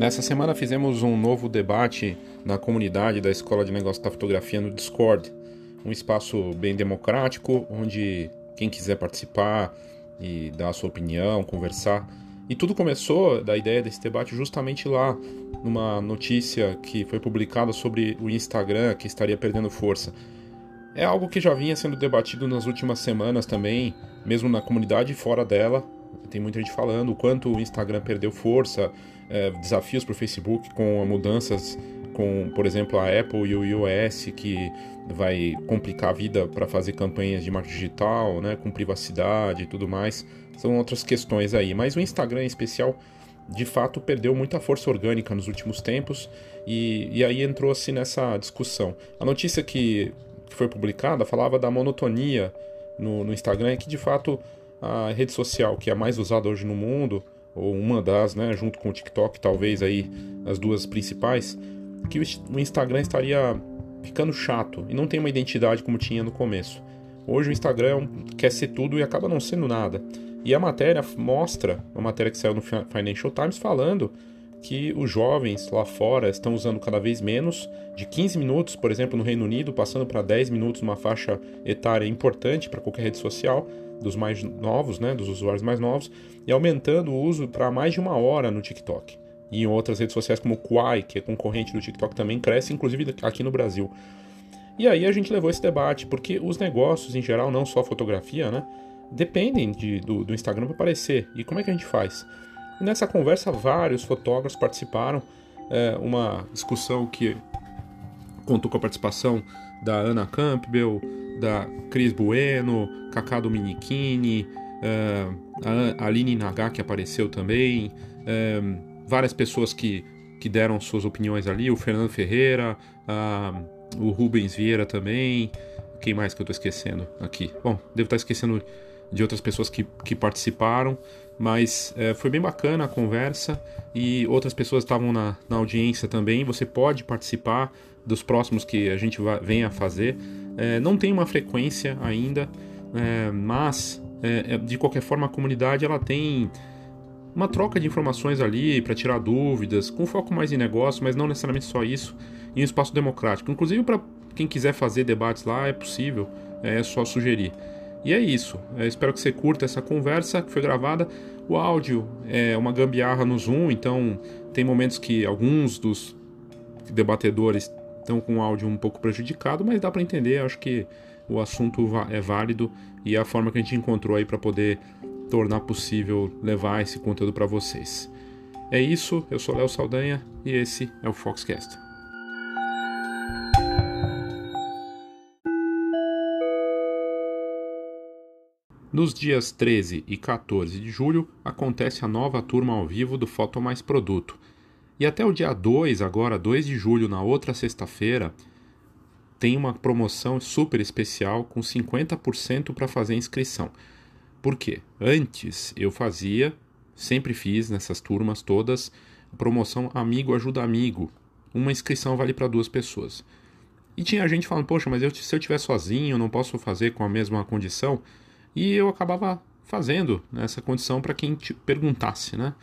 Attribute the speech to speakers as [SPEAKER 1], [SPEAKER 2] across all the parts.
[SPEAKER 1] Nessa semana fizemos um novo debate na comunidade da Escola de Negócios da Fotografia no Discord, um espaço bem democrático onde quem quiser participar e dar a sua opinião, conversar. E tudo começou da ideia desse debate justamente lá, numa notícia que foi publicada sobre o Instagram que estaria perdendo força. É algo que já vinha sendo debatido nas últimas semanas também, mesmo na comunidade e fora dela. Tem muita gente falando o quanto o Instagram perdeu força, é, desafios para o Facebook com mudanças com, por exemplo, a Apple e o iOS, que vai complicar a vida para fazer campanhas de marketing digital, né, com privacidade e tudo mais. São outras questões aí. Mas o Instagram em especial, de fato, perdeu muita força orgânica nos últimos tempos e, e aí entrou-se nessa discussão. A notícia que, que foi publicada falava da monotonia no, no Instagram, que de fato a rede social que é a mais usada hoje no mundo, ou uma das, né, junto com o TikTok, talvez aí as duas principais, que o Instagram estaria ficando chato e não tem uma identidade como tinha no começo. Hoje o Instagram quer ser tudo e acaba não sendo nada. E a matéria mostra, uma matéria que saiu no Financial Times falando que os jovens lá fora estão usando cada vez menos, de 15 minutos, por exemplo, no Reino Unido, passando para 10 minutos, uma faixa etária importante para qualquer rede social, dos mais novos, né, dos usuários mais novos, e aumentando o uso para mais de uma hora no TikTok. E em outras redes sociais como o Quai, que é concorrente do TikTok, também cresce, inclusive aqui no Brasil. E aí a gente levou esse debate, porque os negócios em geral, não só fotografia, né, dependem de, do, do Instagram para aparecer. E como é que a gente faz? E nessa conversa, vários fotógrafos participaram. É, uma discussão que contou com a participação da Ana Campbell, da Cris Bueno, Kaká Dominichini, uh, a Aline Naga que apareceu também, uh, várias pessoas que, que deram suas opiniões ali, o Fernando Ferreira, uh, o Rubens Vieira também, quem mais que eu estou esquecendo aqui? Bom, devo estar esquecendo de outras pessoas que, que participaram, mas é, foi bem bacana a conversa e outras pessoas estavam na, na audiência também. Você pode participar dos próximos que a gente vem a fazer. É, não tem uma frequência ainda, é, mas é, é, de qualquer forma a comunidade ela tem uma troca de informações ali para tirar dúvidas, com foco mais em negócio, mas não necessariamente só isso, em um espaço democrático. Inclusive para quem quiser fazer debates lá é possível, é só sugerir. E é isso. Eu espero que você curta essa conversa que foi gravada. O áudio é uma gambiarra no Zoom, então tem momentos que alguns dos debatedores estão com o áudio um pouco prejudicado, mas dá para entender. Acho que o assunto é válido e é a forma que a gente encontrou aí para poder tornar possível levar esse conteúdo para vocês. É isso, eu sou Léo Saldanha e esse é o Foxcast. Nos dias 13 e 14 de julho acontece a nova turma ao vivo do Foto Mais Produto. E até o dia 2, agora 2 de julho, na outra sexta-feira, tem uma promoção super especial com 50% para fazer inscrição. Por quê? Antes eu fazia, sempre fiz nessas turmas todas, promoção Amigo Ajuda Amigo. Uma inscrição vale para duas pessoas. E tinha gente falando, poxa, mas eu, se eu estiver sozinho, não posso fazer com a mesma condição e eu acabava fazendo nessa condição para quem perguntasse, né?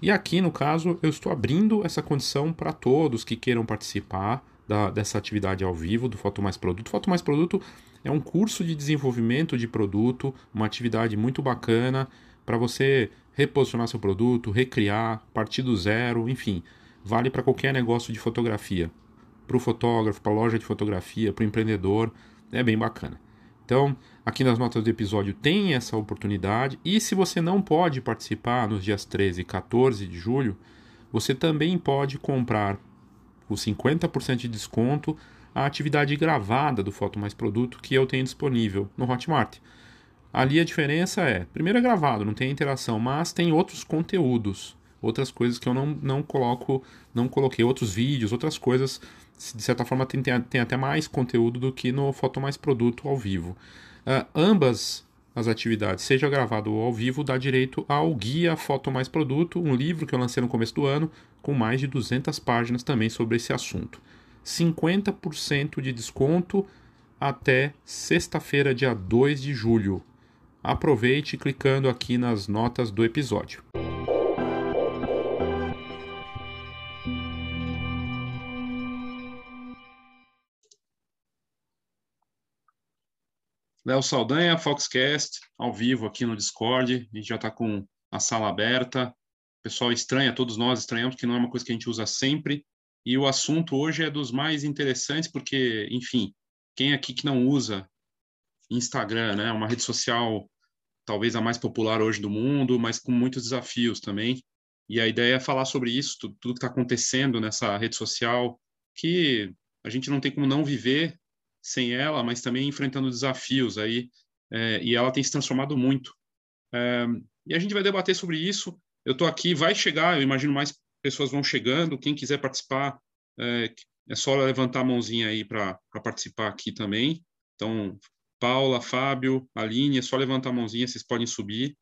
[SPEAKER 1] E aqui, no caso, eu estou abrindo essa condição para todos que queiram participar da, dessa atividade ao vivo do Foto Mais Produto. Foto Mais Produto é um curso de desenvolvimento de produto, uma atividade muito bacana para você reposicionar seu produto, recriar, partir do zero, enfim, vale para qualquer negócio de fotografia. Para o fotógrafo, para a loja de fotografia, para o empreendedor, é bem bacana. Então, aqui nas notas do episódio tem essa oportunidade. E se você não pode participar nos dias 13 e 14 de julho, você também pode comprar com 50% de desconto a atividade gravada do Foto Mais Produto que eu tenho disponível no Hotmart. Ali a diferença é, primeiro é gravado, não tem interação, mas tem outros conteúdos, outras coisas que eu não, não coloco, não coloquei, outros vídeos, outras coisas de certa forma tem, tem até mais conteúdo do que no Foto Mais Produto ao vivo. Uh, ambas as atividades, seja gravado ou ao vivo, dá direito ao Guia Foto Mais Produto, um livro que eu lancei no começo do ano, com mais de 200 páginas também sobre esse assunto. 50% de desconto até sexta-feira, dia 2 de julho. Aproveite clicando aqui nas notas do episódio. Léo Saldanha, Foxcast, ao vivo aqui no Discord. A gente já está com a sala aberta. O pessoal estranha, todos nós estranhamos, que não é uma coisa que a gente usa sempre. E o assunto hoje é dos mais interessantes, porque, enfim, quem aqui que não usa Instagram, né? Uma rede social talvez a mais popular hoje do mundo, mas com muitos desafios também. E a ideia é falar sobre isso, tudo, tudo que está acontecendo nessa rede social, que a gente não tem como não viver sem ela, mas também enfrentando desafios aí, é, e ela tem se transformado muito. É, e a gente vai debater sobre isso. Eu estou aqui, vai chegar, eu imagino mais pessoas vão chegando. Quem quiser participar, é, é só levantar a mãozinha aí para participar aqui também. Então, Paula, Fábio, Aline, é só levantar a mãozinha, vocês podem subir.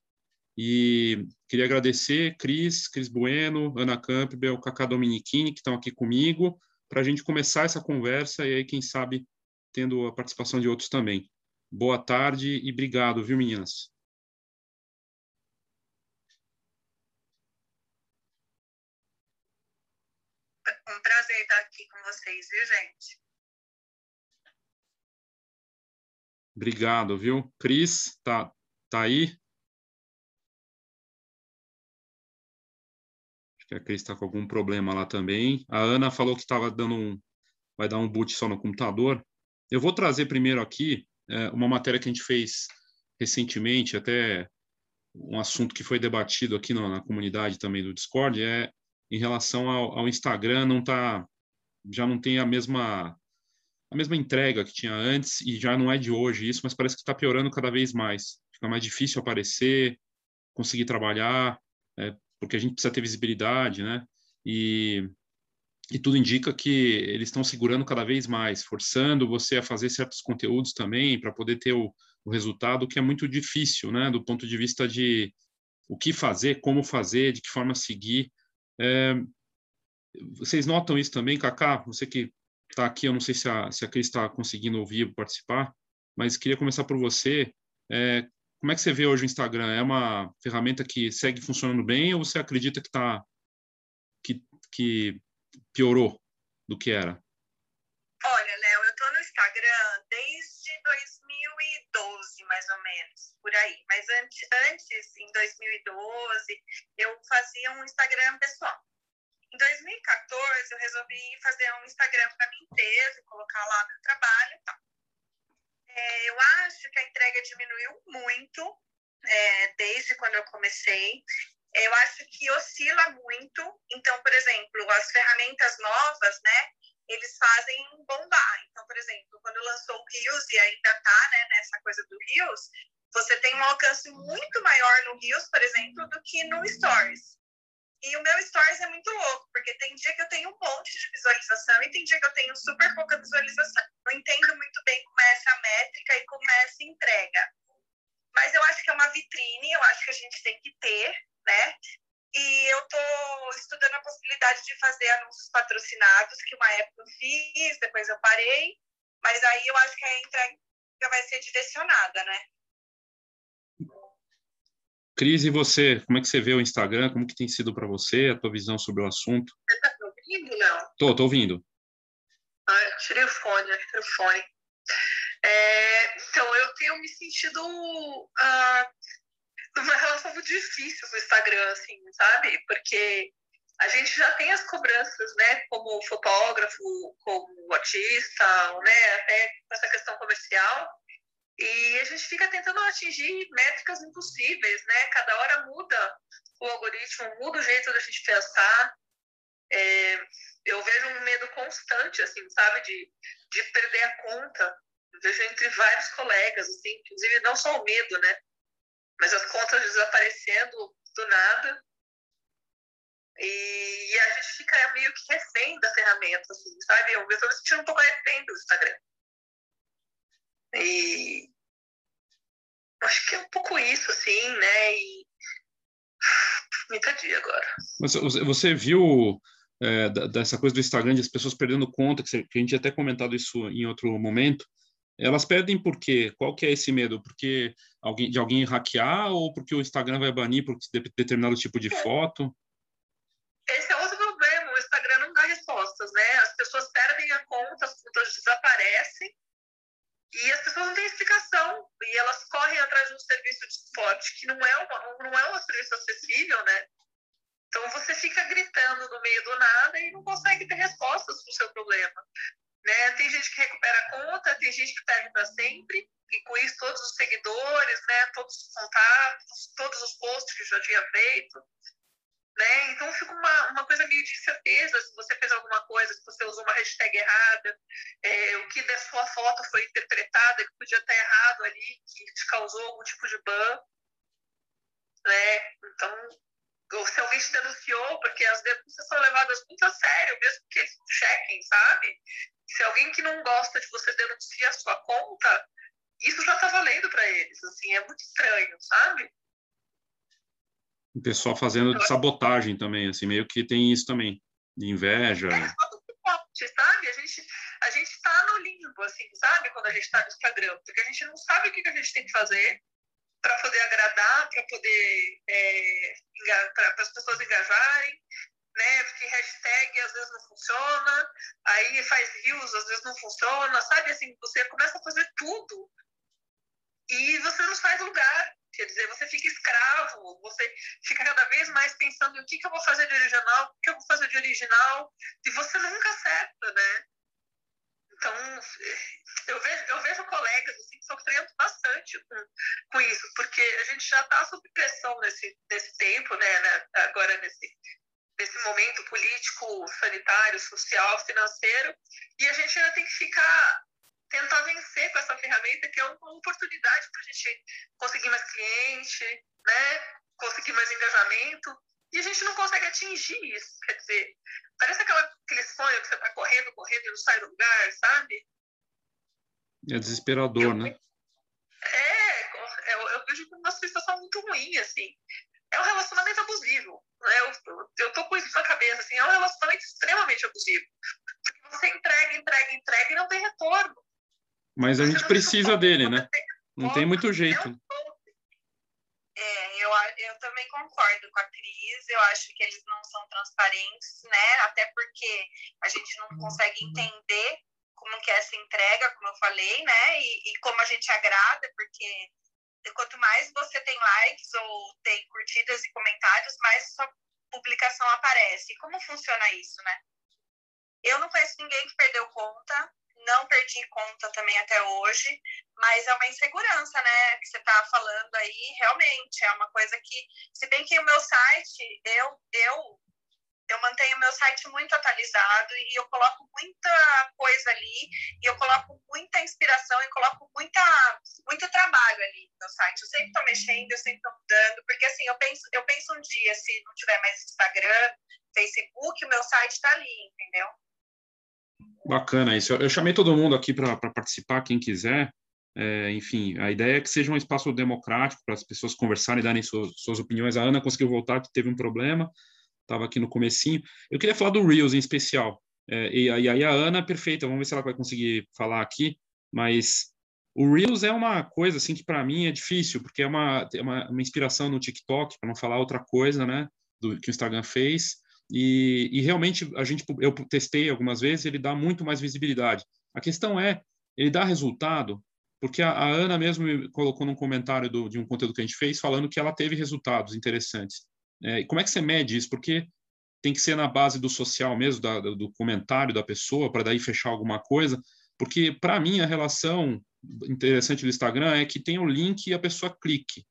[SPEAKER 1] E queria agradecer Cris, Cris Bueno, Ana Campbell, Cacá Dominichini, que estão aqui comigo, para a gente começar essa conversa e aí, quem sabe, tendo a participação de outros também. Boa tarde e obrigado, viu, meninas?
[SPEAKER 2] Um prazer estar aqui com vocês, viu, gente?
[SPEAKER 1] Obrigado, viu? Cris, tá, tá aí? Acho que a Cris está com algum problema lá também. A Ana falou que estava dando um. Vai dar um boot só no computador. Eu vou trazer primeiro aqui é, uma matéria que a gente fez recentemente, até um assunto que foi debatido aqui na, na comunidade também do Discord, é em relação ao, ao, Instagram, não tá, já não tem a mesma a mesma entrega que tinha antes e já não é de hoje isso, mas parece que está piorando cada vez mais. Fica mais difícil aparecer, conseguir trabalhar, é, porque a gente precisa ter visibilidade, né? E e tudo indica que eles estão segurando cada vez mais, forçando você a fazer certos conteúdos também para poder ter o, o, resultado, que é muito difícil, né, do ponto de vista de o que fazer, como fazer, de que forma seguir. É, vocês notam isso também, Kaká? Você que está aqui, eu não sei se a, se a Cris está conseguindo ouvir ou participar, mas queria começar por você. É, como é que você vê hoje o Instagram? É uma ferramenta que segue funcionando bem ou você acredita que está que, que piorou do que era?
[SPEAKER 2] Olha, Léo, eu tô no Instagram desde 2012, mais ou menos, por aí. Mas antes, antes, em 2012, eu fazia um Instagram pessoal. Em 2014, eu resolvi fazer um Instagram para mim mesma, colocar lá meu trabalho e tal. É, eu acho que a entrega diminuiu muito é, desde quando eu comecei eu acho que oscila muito. Então, por exemplo, as ferramentas novas, né, eles fazem bombar. Então, por exemplo, quando lançou o Rios e ainda tá, né, nessa coisa do Rios, você tem um alcance muito maior no Rios, por exemplo, do que no Stories. E o meu Stories é muito louco, porque tem dia que eu tenho um monte de visualização e tem dia que eu tenho super pouca visualização. Não entendo muito bem como é essa métrica e como é essa entrega. Mas eu acho que é uma vitrine, eu acho que a gente tem que ter, né? E eu estou estudando a possibilidade de fazer anúncios patrocinados, que uma época eu fiz, depois eu parei, mas aí eu acho que a entrega vai ser direcionada, né?
[SPEAKER 1] Cris, e você? Como é que você vê o Instagram? Como que tem sido para você, a tua visão sobre o assunto?
[SPEAKER 2] Você está me ouvindo, não?
[SPEAKER 1] Tô, tô ouvindo.
[SPEAKER 2] Ah, tirei o fone, tirei o fone. É, então, eu tenho me sentido uh, numa relação muito difícil com o Instagram, assim, sabe? Porque a gente já tem as cobranças, né, como fotógrafo, como artista, né, até essa questão comercial, e a gente fica tentando atingir métricas impossíveis, né? Cada hora muda o algoritmo, muda o jeito da gente pensar. É, eu vejo um medo constante, assim, sabe, de, de perder a conta. Eu vejo entre vários colegas, assim, inclusive não só o medo, né? Mas as contas desaparecendo do nada. E, e, a gente fica meio que refém da ferramenta, assim, sabe? Eu estou me sentindo um pouco refém do Instagram. E acho que é um pouco isso, assim, né? E me perdi agora.
[SPEAKER 1] Mas você viu é, dessa coisa do Instagram, de as pessoas perdendo conta, que a gente até comentado isso em outro momento, elas perdem por quê? Qual que é esse medo? Porque alguém, de alguém hackear ou porque o Instagram vai banir por determinado tipo de foto?
[SPEAKER 2] Esse é outro problema. O Instagram não dá respostas, né? As pessoas perdem a conta, as contas desaparecem E as pessoas não têm explicação. E elas correm atrás de um serviço de suporte que não é, uma, não é um serviço acessível, né? Então você fica gritando no meio do nada e não consegue ter respostas para o seu problema. Né? Tem gente que recupera a conta, tem gente que perde para sempre, e com isso todos os seguidores, né? todos os contatos, todos os posts que já tinha feito. Né? Então fica uma, uma coisa meio de incerteza se você fez alguma coisa, se você usou uma hashtag errada, é, o que da sua foto foi interpretada que podia estar errado ali, que te causou algum tipo de ban. Né? Então, ou se alguém te denunciou, porque as denúncias são levadas muito a sério, mesmo que eles chequem, sabe? Se alguém que não gosta de você denuncia a sua conta, isso já tá valendo para eles, assim, é muito estranho, sabe?
[SPEAKER 1] O pessoal fazendo de sabotagem também, assim, meio que tem isso também, de inveja. É,
[SPEAKER 2] sabe? A gente, a gente tá no limbo, assim, sabe? Quando a gente tá no Instagram, porque a gente não sabe o que, que a gente tem que fazer para poder agradar, para poder é, para as pessoas engajarem, né? Porque hashtag às vezes não funciona, aí faz rios às vezes não funciona, sabe? Assim, você começa a fazer tudo e você não faz lugar. Quer dizer, você fica escravo, você fica cada vez mais pensando o que, que eu vou fazer de original, o que eu vou fazer de original, e você nunca acerta, né? Então, eu vejo, eu vejo colegas assim, sofrendo bastante com, com isso, porque a gente já está sob pressão nesse, nesse tempo, né, né, agora nesse, nesse momento político, sanitário, social, financeiro, e a gente ainda tem que ficar tentar vencer com essa ferramenta que é uma oportunidade para a gente conseguir mais cliente, né? conseguir mais engajamento, e a gente não consegue atingir isso. Quer dizer, parece aquela, aquele sonho que você está correndo, correndo e não sai do lugar, sabe?
[SPEAKER 1] É desesperador, eu, né?
[SPEAKER 2] É, eu, eu vejo como uma situação muito ruim, assim. É um relacionamento abusivo. Né? Eu, eu, eu tô com isso na cabeça, assim, é um relacionamento extremamente abusivo. Porque você entrega, entrega, entrega e não tem retorno.
[SPEAKER 1] Mas a gente precisa dele, né? Não tem muito jeito.
[SPEAKER 2] É, eu, eu também concordo com a Cris. Eu acho que eles não são transparentes, né? Até porque a gente não consegue entender como que é essa entrega, como eu falei, né? E, e como a gente agrada, porque quanto mais você tem likes ou tem curtidas e comentários, mais sua publicação aparece. Como funciona isso, né? Eu não conheço ninguém que perdeu conta, não perdi conta também até hoje, mas é uma insegurança, né, que você está falando aí, realmente, é uma coisa que, se bem que o meu site, eu, eu, eu mantenho meu site muito atualizado e eu coloco muita coisa ali, e eu coloco muita inspiração e coloco muita, muito trabalho ali no site. Eu sempre estou mexendo, eu sempre estou mudando, porque assim, eu penso, eu penso um dia, se não tiver mais Instagram, Facebook, o meu site está ali, entendeu?
[SPEAKER 1] Bacana isso. Eu chamei todo mundo aqui para participar, quem quiser. É, enfim, a ideia é que seja um espaço democrático para as pessoas conversarem, darem suas, suas opiniões. A Ana conseguiu voltar, que teve um problema, estava aqui no comecinho. Eu queria falar do Reels em especial. É, e, e aí a Ana, perfeita, vamos ver se ela vai conseguir falar aqui, mas o Reels é uma coisa assim que para mim é difícil, porque é uma, é uma, uma inspiração no TikTok, para não falar outra coisa, né, do que o Instagram fez. E, e, realmente a gente eu testei algumas vezes, ele dá muito mais visibilidade. A questão é, ele dá resultado, porque a, a Ana mesmo colocou num comentário do, de um conteúdo que a gente fez falando que ela teve resultados interessantes. É, como é que você mede isso? Porque tem que ser na base do social mesmo, da, do comentário da pessoa, para daí fechar alguma coisa. Porque, para mim, a relação interessante do Instagram é que tem o link e a pessoa clique.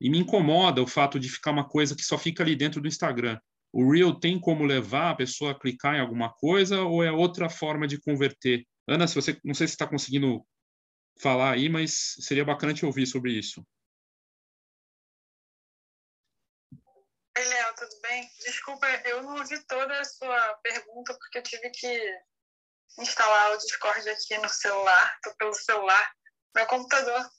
[SPEAKER 1] E me incomoda o fato de ficar uma coisa que só fica ali dentro do Instagram. O Real tem como levar a pessoa a clicar em alguma coisa ou é outra forma de converter? Ana, se você não sei se está conseguindo falar aí, mas seria bacana te ouvir sobre isso.
[SPEAKER 3] Oi, Léo, tudo bem? Desculpa, eu não ouvi toda a sua pergunta porque eu tive que instalar o Discord aqui no celular, estou pelo celular. Meu computador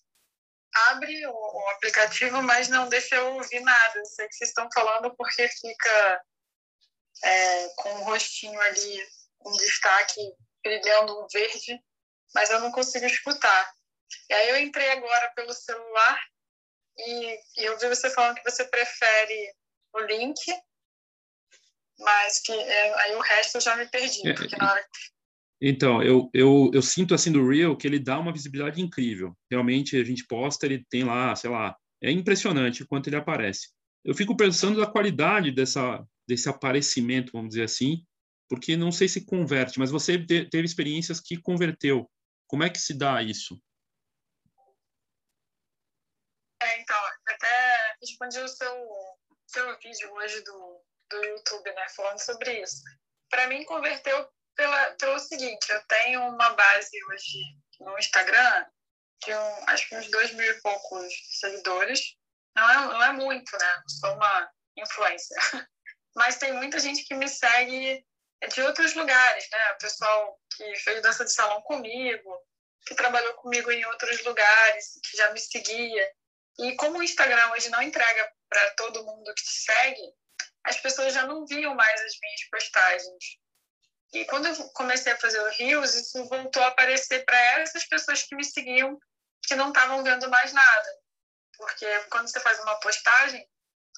[SPEAKER 3] abre o, o, aplicativo, mas não deixa eu ouvir nada. Eu sei que vocês estão falando porque fica é, com o rostinho ali, um destaque brilhando um verde, mas eu não consigo escutar. E aí eu entrei agora pelo celular e, e eu vi você falando que você prefere o link, mas que é, aí o resto eu já me perdi, é, porque na hora
[SPEAKER 1] Então, eu, eu, eu sinto assim do Real que ele dá uma visibilidade incrível. Realmente, a gente posta, ele tem lá, sei lá, é impressionante o quanto ele aparece. Eu fico pensando da qualidade dessa, desse aparecimento, vamos dizer assim, porque não sei se converte, mas você teve experiências que converteu. Como é que se dá isso?
[SPEAKER 3] É, então, até respondi o seu, seu vídeo hoje do, do YouTube, né, falando sobre isso. Para mim, converteu pela, pelo seguinte: eu tenho uma base hoje no Instagram de um, acho que uns dois mil e poucos seguidores. Não é, não é muito, né? Sou uma influencer. Mas tem muita gente que me segue de outros lugares, né? O pessoal que fez dança de salão comigo, que trabalhou comigo em outros lugares, que já me seguia. E como o Instagram hoje não entrega para todo mundo que te segue, as pessoas já não viam mais as minhas postagens. E quando eu comecei a fazer o Rios, isso voltou a aparecer para essas pessoas que me seguiam, que não estavam vendo mais nada. Porque quando você faz uma postagem,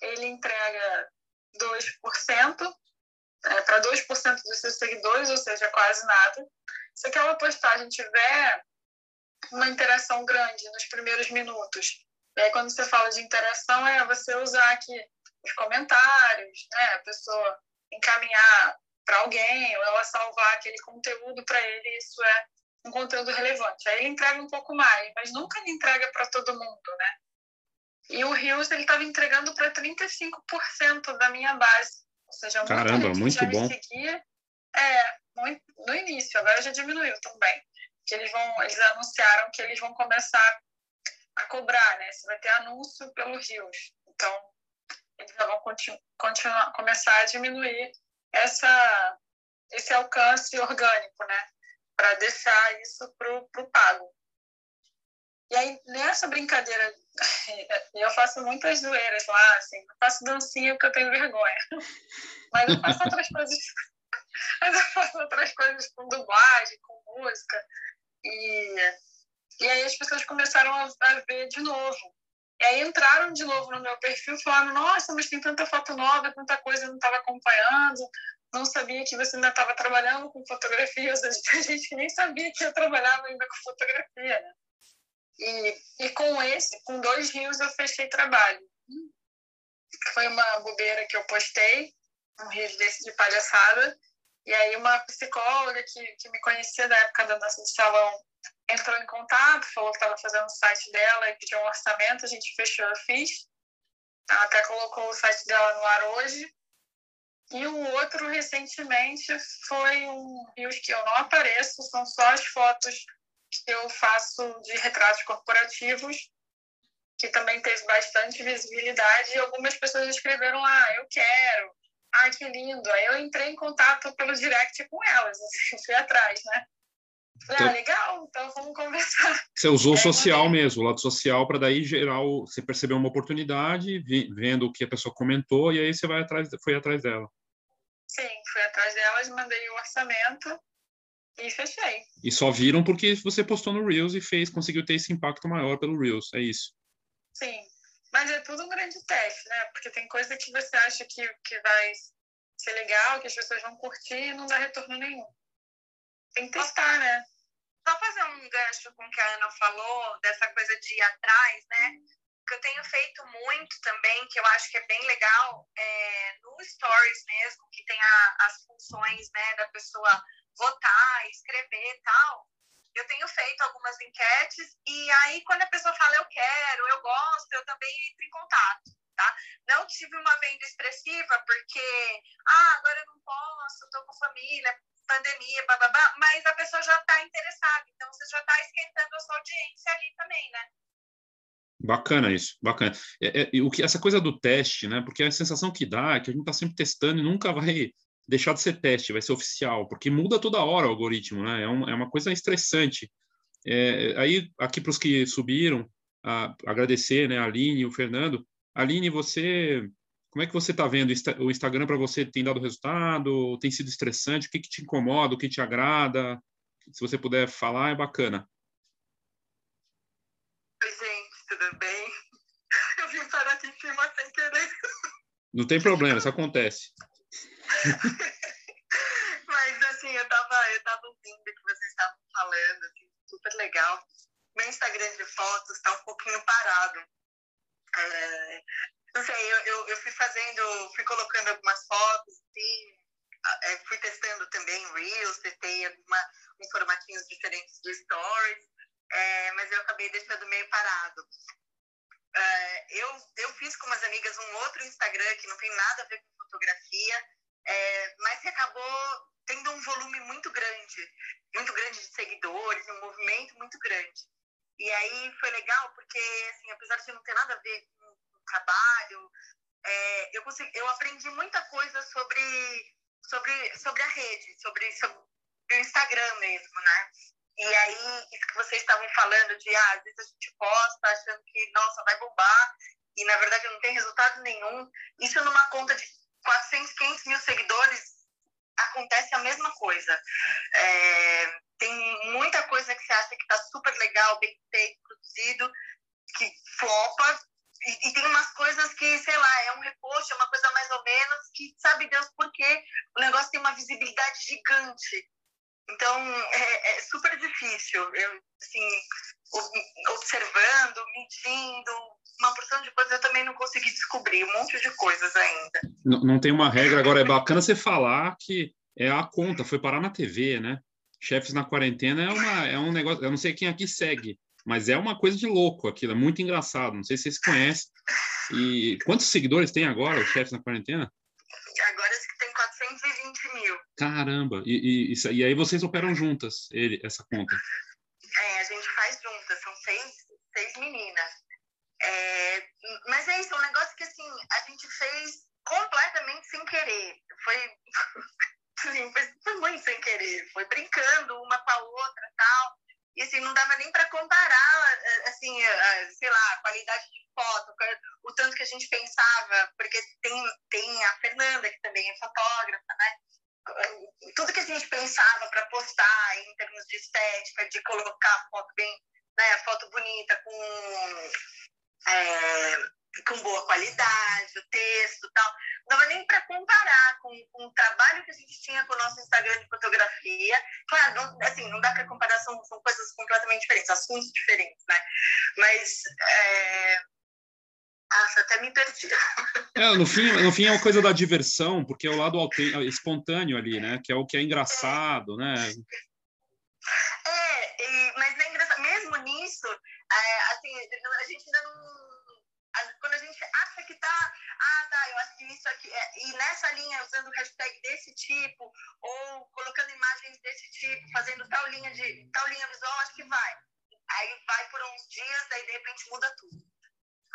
[SPEAKER 3] ele entrega 2% é, para 2% dos seus seguidores, ou seja, quase nada. Se aquela postagem tiver uma interação grande nos primeiros minutos, e aí quando você fala de interação, é você usar aqui os comentários, né? a pessoa encaminhar para alguém, ou ela salvar aquele conteúdo para ele, isso é um conteúdo relevante. Aí ele entrega um pouco mais, mas nunca ele entrega para todo mundo, né? E o Rios ele estava entregando para 35% da minha base. Ou seja,
[SPEAKER 1] Caramba, muito bom.
[SPEAKER 3] Seguia, é, muito, no início, agora já diminuiu também. Que eles vão, eles anunciaram que eles vão começar a cobrar, né? Você vai ter anúncio pelo Rios. Então, eles vão continu, continuar, começar a diminuir essa, esse alcance orgânico, né? Para deixar isso para o pago. E aí, nessa brincadeira, eu faço muitas zoeiras lá, assim, eu faço dancinha porque eu tenho vergonha. Mas eu faço outras coisas. Mas eu faço outras coisas com dublagem, com música. E, e aí as pessoas começaram a, a ver de novo. E aí entraram de novo no meu perfil falando, nossa, mas tem tanta foto nova, tanta coisa eu não estava acompanhando, não sabia que você ainda estava trabalhando com fotografia, ou seja, tem gente nem sabia que eu trabalhava ainda com fotografia, né? E, e com esse, com dois rios, eu fechei trabalho. Foi uma bobeira que eu postei, um rio desse de palhaçada, e aí uma psicóloga que, que me conhecia da época da dança de salão entrou em contato, falou que estava fazendo o site dela e pediu um orçamento, a gente fechou, eu fiz. Ela até colocou o site dela no ar hoje. E o outro, recentemente, foi um rios que eu não apareço, são só as fotos que eu faço de retratos corporativos, que também teve bastante visibilidade, e algumas pessoas escreveram lá, ah, eu quero, ai, que lindo. Aí eu entrei em contato pelo direct com elas, assim, fui atrás, né? Falei, ah, então, ah, legal, então vamos conversar.
[SPEAKER 1] Você usou o social mesmo, o lado social, para daí geral, você percebeu uma oportunidade, vendo o que a pessoa comentou, e aí você vai atrás, foi atrás dela.
[SPEAKER 3] Sim, fui atrás delas, mandei o orçamento, e fechei.
[SPEAKER 1] E só viram porque você postou no Reels e fez, conseguiu ter esse impacto maior pelo Reels, é isso.
[SPEAKER 3] Sim, mas é tudo um grande teste, né? Porque tem coisa que você acha que, que vai ser legal, que as pessoas vão curtir e não dá retorno nenhum. Tem que testar, né?
[SPEAKER 2] Só fazer um gancho com o que a Ana falou, dessa coisa de ir atrás, né? que eu tenho feito muito também, que eu acho que é bem legal, é no Stories mesmo, que tem a, as funções né, da pessoa votar, escrever e tal. Eu tenho feito algumas enquetes e aí quando a pessoa fala eu quero, eu gosto, eu também entro em contato, tá? Não tive uma venda expressiva porque, ah, agora eu não posso, estou com família, pandemia, bababá, mas a pessoa já está interessada, então você já está esquentando a sua audiência ali também, né?
[SPEAKER 1] Bacana isso, bacana. É, é, o que, essa coisa do teste, né? Porque a sensação que dá é que a gente está sempre testando e nunca vai deixar de ser teste, vai ser oficial, porque muda toda hora o algoritmo, né? É, um, é uma coisa estressante. É, aí, aqui para os que subiram, a, agradecer, né, a Aline e o Fernando. Aline, você, como é que você está vendo o Instagram para você? Tem dado resultado? Tem sido estressante? O que, que te incomoda? O que te agrada? Se você puder falar, é bacana.
[SPEAKER 3] Oi, gente, tudo bem? Eu vim parar aqui em cima sem querer.
[SPEAKER 1] Não tem problema, isso acontece.
[SPEAKER 3] Mas assim, eu tava, eu tava ouvindo o que vocês estavam falando, assim, super legal.
[SPEAKER 4] Meu Instagram de fotos tá um pouquinho parado. É, não sei, eu, eu, eu, fui fazendo, fui colocando algumas fotos, assim, é, fui testando também Reels, testei alguma, uns formatinhos diferentes do Stories, é, mas eu acabei deixando meio parado. É, eu, eu fiz com umas amigas um outro Instagram que não tem nada a ver com fotografia, é, mas que acabou tendo um volume muito grande, muito grande de seguidores, um movimento muito grande. E aí foi legal porque, assim, apesar de não ter nada a ver com o trabalho, é, eu, consegui, eu aprendi muita coisa sobre, sobre, sobre a rede, sobre, sobre o Instagram mesmo, né? E aí, isso que vocês estavam falando de, ah, às vezes a gente posta achando que, nossa, vai bombar, e na verdade não tem resultado nenhum. Isso numa conta de 400, 500 mil seguidores, acontece a mesma coisa. É, tem muita coisa que você acha que está super legal, bem feito, produzido, que flopa, e, e, tem umas coisas que, sei lá, é um repost, é uma coisa mais ou menos, que sabe Deus por quê, o negócio tem uma visibilidade gigante. Então, é, é super difícil. Eu, assim, observando, medindo, uma porção de coisas eu também não consegui descobrir, um monte de coisas ainda.
[SPEAKER 1] Não, não tem uma regra, agora é bacana você falar que é a conta, foi parar na TV, né? Chefes na quarentena é, uma, é um negócio, eu não sei quem aqui segue, mas é uma coisa de louco aquilo, é muito engraçado, não sei se vocês conhecem. E quantos seguidores tem agora, os Chefes na quarentena?
[SPEAKER 4] Agora tem 420 mil.
[SPEAKER 1] Caramba! E, e, e aí vocês operam juntas, ele, essa conta?
[SPEAKER 4] É, a gente faz juntas, são seis, seis meninas. É, mas é isso, é um negócio que assim, a gente fez completamente sem querer. Foi, assim, foi, foi muito sem querer. Foi brincando uma com a outra tal. E assim, não dava nem para comparar, assim, sei lá, a qualidade de foto, o tanto que a gente pensava, porque tem, tem a Fernanda, que também é fotógrafa, de colocar foto bem, né, foto bonita com é, com boa qualidade, o texto e tal. Não dava nem para comparar com, com, o trabalho que a gente tinha com o nosso Instagram de fotografia. Claro, não, assim, não dá para comparar, são, são coisas completamente diferentes, assuntos diferentes, né? Mas. É... Nossa, até me perdi.
[SPEAKER 1] É, no, fim, no fim é uma coisa da diversão, porque é o lado espontâneo ali, né? Que é o que é engraçado, né?
[SPEAKER 4] É, e, mas é engraçado, mesmo nisso, é, assim, a gente ainda não. Quando a gente acha que tá, ah, tá, eu acho que isso aqui. É, e nessa linha, usando hashtag desse tipo, ou colocando imagens desse tipo, fazendo tal linha de tal linha visual, acho que vai. Aí vai por uns dias, daí de repente muda tudo.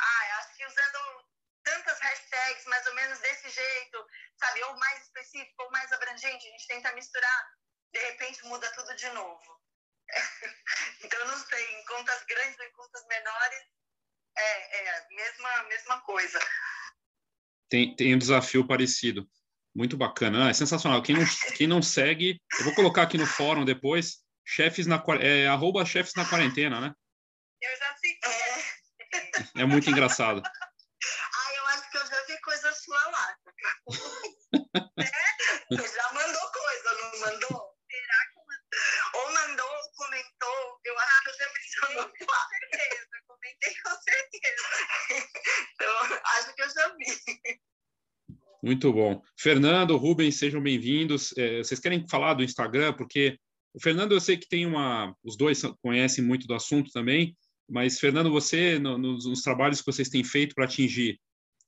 [SPEAKER 4] Ah, eu acho que usando tantas hashtags, mais ou menos desse jeito, sabe? Ou mais específico, ou mais abrangente, a gente tenta misturar, de repente muda tudo de novo. então, eu não sei, em contas grandes ou em contas menores, é, é a mesma, mesma coisa.
[SPEAKER 1] Tem, tem um desafio parecido. Muito bacana. Ah, é sensacional. Quem não, quem não segue, eu vou colocar aqui no fórum depois, chefes na, é, arroba chefes na quarentena, né?
[SPEAKER 4] Eu já segui.
[SPEAKER 1] É, é muito engraçado.
[SPEAKER 4] ah, eu acho que eu já vi coisa sua lá. é? Você já mandou mandou? Será que ou mandou ou comentou, eu acho que eu já mencionou. Com certeza, comentei com certeza. Então, acho que eu já vi.
[SPEAKER 1] Muito bom. Fernando, Rubens, sejam bem-vindos. É, vocês querem falar do Instagram? Porque o Fernando, eu sei que tem uma. Os dois conhecem muito do assunto também, mas, Fernando, você, no, nos, nos trabalhos que vocês têm feito para atingir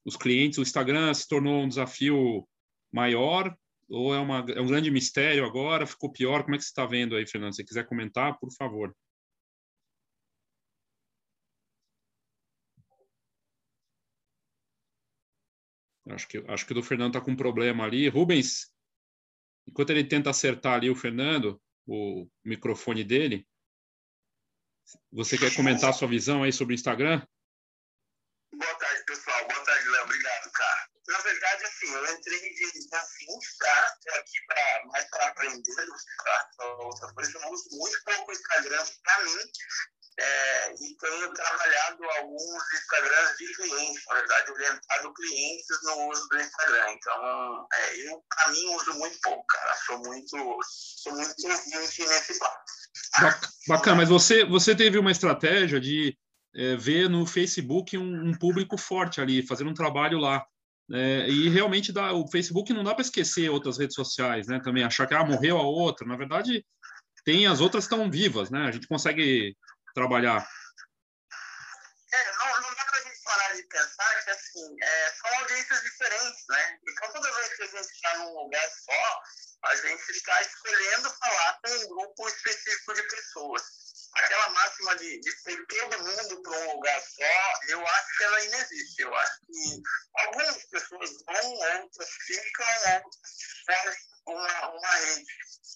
[SPEAKER 1] os clientes, o Instagram se tornou um desafio maior ou é, uma, é um grande mistério agora? Ficou pior? Como é que você está vendo aí, Fernando? Se quiser comentar, por favor. Acho que, acho que o do Fernando está com um problema ali. Rubens, enquanto ele tenta acertar ali o Fernando, o microfone dele, você quer comentar a sua visão aí sobre o Instagram?
[SPEAKER 5] Boa tarde, pessoal. Boa tarde, Léo. Obrigado, cara. Na verdade, assim, assim, eu entrei de tá? Estou aqui pra, mais para aprender do para outra coisa. Eu uso muito pouco o Instagram para mim. É, e tenho trabalhado alguns Instagrams de clientes, na verdade, orientado clientes no uso do Instagram. Então, é, eu, para mim, uso muito pouco, cara. Sou muito, sou muito ouvinte nesse papo.
[SPEAKER 1] Bacana, mas você, você teve uma estratégia de é, ver no Facebook um, um, público forte ali, fazendo um trabalho lá. É, e realmente dá, o Facebook não dá para esquecer outras redes sociais, né? Também achar que ah, morreu a outra. Na verdade, tem as outras estão vivas, né? A gente consegue trabalhar.
[SPEAKER 5] É, não, não dá para a gente parar de pensar que assim, é, são audiências diferentes, né? Então toda vez que a gente está num lugar só, a gente está escolhendo falar com um grupo específico de pessoas aquela máxima de, de ser todo mundo para um lugar só, eu acho que ela ainda existe. Eu acho que algumas pessoas vão, outras ficam, outras fazem uma, uma rede.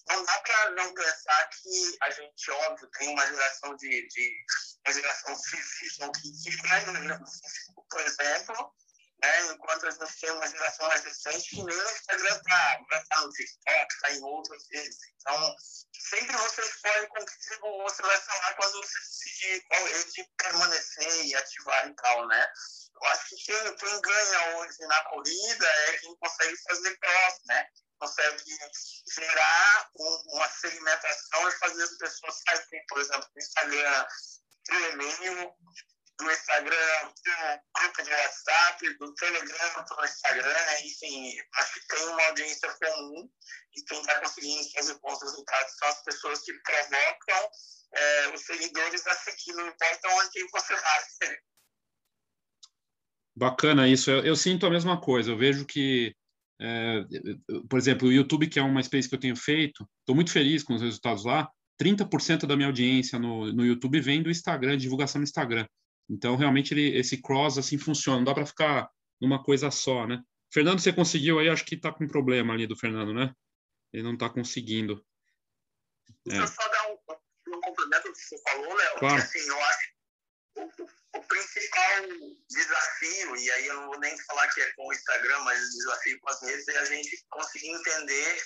[SPEAKER 5] Não dá para não pensar que a gente, óbvio, tem uma geração de, de uma geração que, que faz, por exemplo, né? enquanto a gente tem uma geração mais recente que nem o Instagram está tá no TikTok, está em outras redes. Então, sempre você escolhe com que você vai falar quando você decidir qual rede permanecer e ativar e tal, né? Eu acho que quem, quem ganha hoje na corrida é quem consegue fazer cross, né? Consegue gerar um, uma segmentação e fazer as pessoas saírem, por exemplo, no Instagram, pelo e-mail, do Instagram, do grupo de WhatsApp, do Telegram para o Instagram, enfim, acho que tem uma audiência comum e quem está conseguindo fazer bons resultados são as pessoas que provocam é, os seguidores a seguir, não importa onde você vai.
[SPEAKER 1] Bacana isso, eu, eu, sinto a mesma coisa, eu vejo que, é, por exemplo, o YouTube, que é uma experiência que eu tenho feito, estou muito feliz com os resultados lá, 30% da minha audiência no, no YouTube vem do Instagram, divulgação no Instagram. Então, realmente, ele, esse cross assim funciona, não dá para ficar numa coisa só, né? Fernando, você conseguiu aí, acho que está com problema ali do Fernando, né? Ele não está conseguindo.
[SPEAKER 5] Deixa é. eu só dar um, um complemento do que você falou, Léo. Claro. assim, eu acho o, o, principal desafio, e aí eu não vou nem falar que é com o Instagram, mas o desafio com as redes é a gente conseguir entender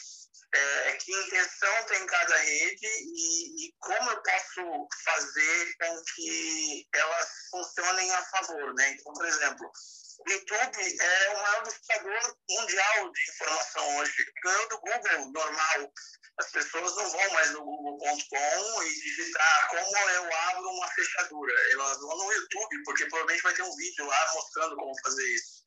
[SPEAKER 5] é, que intenção tem cada rede e, e, como eu posso fazer com que elas funcionem a favor, né? Então, por exemplo, o YouTube é o maior buscador mundial de informação hoje. Ganhou do Google normal. As pessoas não vão mais no google.com e digitar como eu abro uma fechadura. Elas vão no YouTube, porque provavelmente vai ter um vídeo lá mostrando como fazer isso.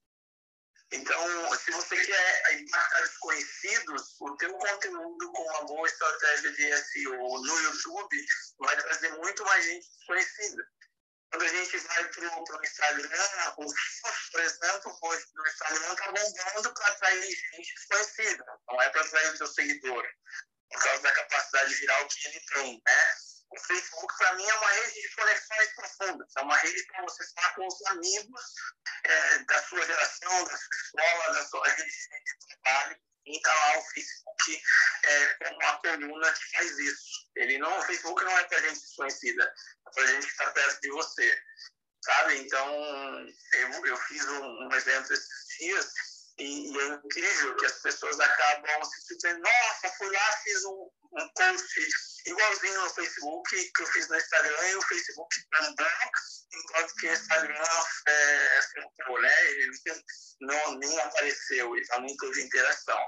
[SPEAKER 5] Então, se você quer impactar desconhecidos, o teu conteúdo com uma boa estratégia de SEO no YouTube vai trazer muito mais gente desconhecida. Quando a gente vai para o Instagram, o por exemplo, hoje no Instagram está bombando para atrair gente desconhecida, não é para atrair o seu seguidor, por causa da capacidade viral que ele tem, né? O Facebook, para mim, é uma rede de conexões profundas. É uma rede para você estar com os amigos é, da sua geração, da sua escola, da sua rede de trabalho. E está lá o Facebook é, como uma coluna que faz isso. Ele não, o Facebook não é para gente desconhecida, é para gente que está perto de você. Sabe? Então, eu, eu fiz um, um evento esses dias e, é incrível que as pessoas acabam se sentindo, nossa, fui lá, fiz um, um post igualzinho no Facebook que eu fiz no Instagram e o Facebook bombou, enquanto que o Instagram é, ficou, né? Ele não, nem apareceu, então nem teve interação.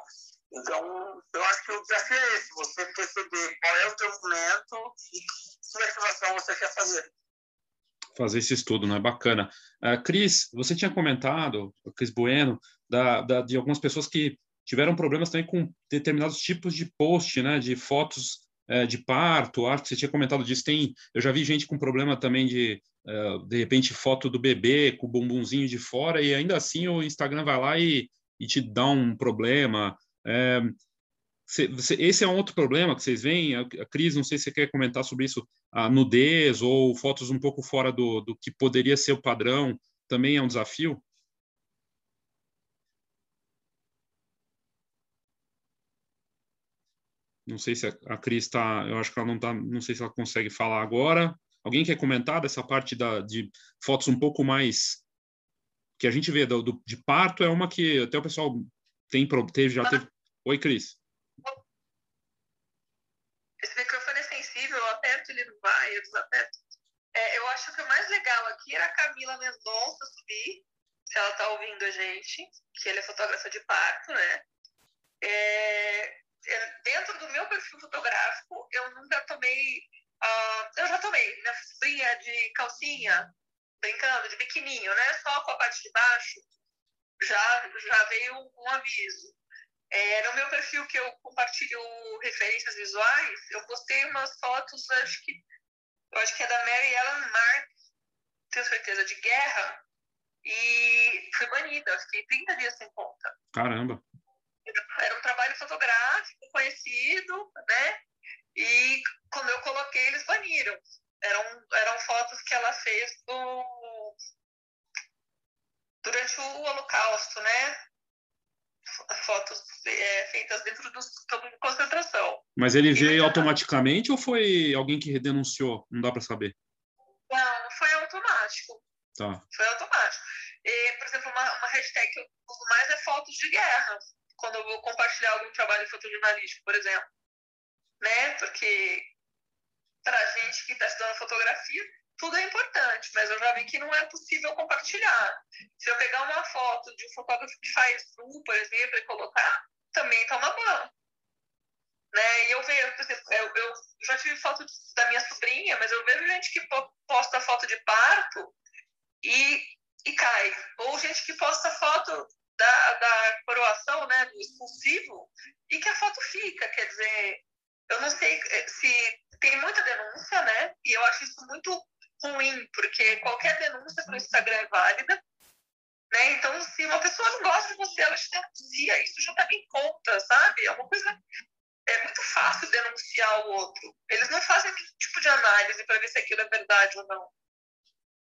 [SPEAKER 5] Então, eu acho que o desafio é esse, você perceber qual é o teu momento e que ativação você quer fazer.
[SPEAKER 1] Fazer esse estudo, não é bacana. Uh, Cris, você tinha comentado, Cris Bueno, da, da, de algumas pessoas que tiveram problemas também com determinados tipos de post, né, de fotos é, de parto, arte, você tinha comentado disso, tem, eu já vi gente com problema também de, é, de repente, foto do bebê com o bumbumzinho de fora, e ainda assim o Instagram vai lá e, e te dá um problema. É, esse é um outro problema que vocês veem, a Cris, não sei se você quer comentar sobre isso, a nudez ou fotos um pouco fora do, do que poderia ser o padrão, também é um desafio? Não sei se a Cris está, eu acho que ela não está, não sei se ela consegue falar agora. Alguém quer comentar dessa parte da, de fotos um pouco mais que a gente vê do, do, de parto é uma que até o pessoal tem, teve, já teve. Oi, Cris.
[SPEAKER 2] Esse microfone é sensível, eu aperto, ele não vai, eu desaperto. É, eu acho que o mais legal aqui era a Camila Mendonça subir, se ela tá ouvindo a gente, que ela é fotógrafa de parto, né? É dentro do meu perfil fotográfico, eu nunca tomei. Uh, eu já tomei minha sobrinha de calcinha, brincando, de biquininho, né? Só com a parte de baixo, já, já veio um aviso. É, no meu perfil que eu compartilho referências visuais, eu postei umas fotos, acho que eu acho que é da Mary Ellen Mark, tenho certeza, de guerra, e fui banida, fiquei 30 dias sem conta.
[SPEAKER 1] Caramba!
[SPEAKER 2] Era um trabalho fotográfico conhecido, né? E quando eu coloquei, eles baniram. Eram, eram fotos que ela fez do, durante o Holocausto, né? Fotos é, feitas dentro do campo de concentração.
[SPEAKER 1] Mas ele veio automaticamente ou foi alguém que denunciou? Não dá para saber.
[SPEAKER 2] Não, foi automático.
[SPEAKER 1] Tá.
[SPEAKER 2] Foi automático. E, por exemplo, uma, uma hashtag que eu uso mais é fotos de guerra, quando eu vou compartilhar algum trabalho fotojornalístico, por exemplo. Né? Porque para gente que está estudando fotografia, tudo é importante, mas eu já vi que não é possível compartilhar. Se eu pegar uma foto de um fotógrafo que faz nu, por exemplo, e colocar, também toma banho. Né? E eu vejo, por exemplo, eu, eu já tive foto da minha sobrinha, mas eu vejo gente que posta foto de parto e, e cai. Ou gente que posta foto da, da coroação, né, do expulsivo, e que a foto fica. Quer dizer, eu não sei eh, se tem muita denúncia, né? E eu acho isso muito ruim, porque qualquer denúncia para o Instagram é válida. Né? Então, se uma pessoa não gosta de você, ela te denuncia. Isso já está em conta, sabe? É uma coisa. É muito fácil denunciar o outro. Eles não fazem nenhum tipo de análise para ver se aquilo é verdade ou não.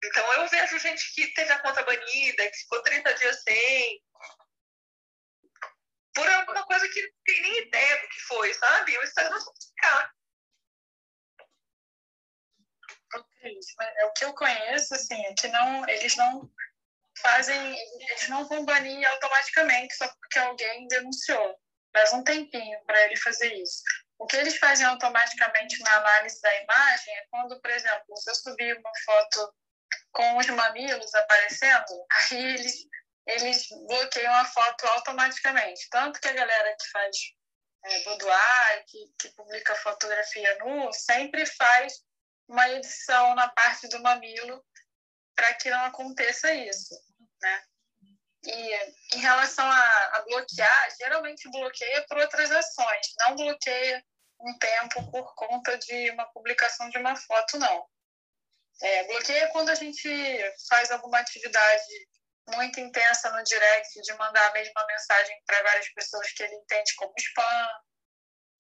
[SPEAKER 2] Então, eu vejo gente que teve a conta banida, que ficou 30 dias sem, por alguma coisa que não tem nem ideia do que foi, sabe? O Instagram não ficar.
[SPEAKER 3] É o que eu conheço, assim, é que não, eles não fazem, eles não vão banir automaticamente só porque alguém denunciou. Leva um tempinho para ele fazer isso. O que eles fazem automaticamente na análise da imagem é quando, por exemplo, se eu subir uma foto com os mamilos aparecendo, aí eles, eles bloqueiam a foto automaticamente. Tanto que a galera que faz é, boudoir, que, que publica fotografia nu, sempre faz uma edição na parte do mamilo para que não aconteça isso, né? E em relação a, a, bloquear, geralmente bloqueia por outras ações, não bloqueia um tempo por conta de uma publicação de uma foto, não. É, bloqueia quando a gente faz alguma atividade muito intensa no direct, de mandar a mesma mensagem para várias pessoas que ele entende como spam.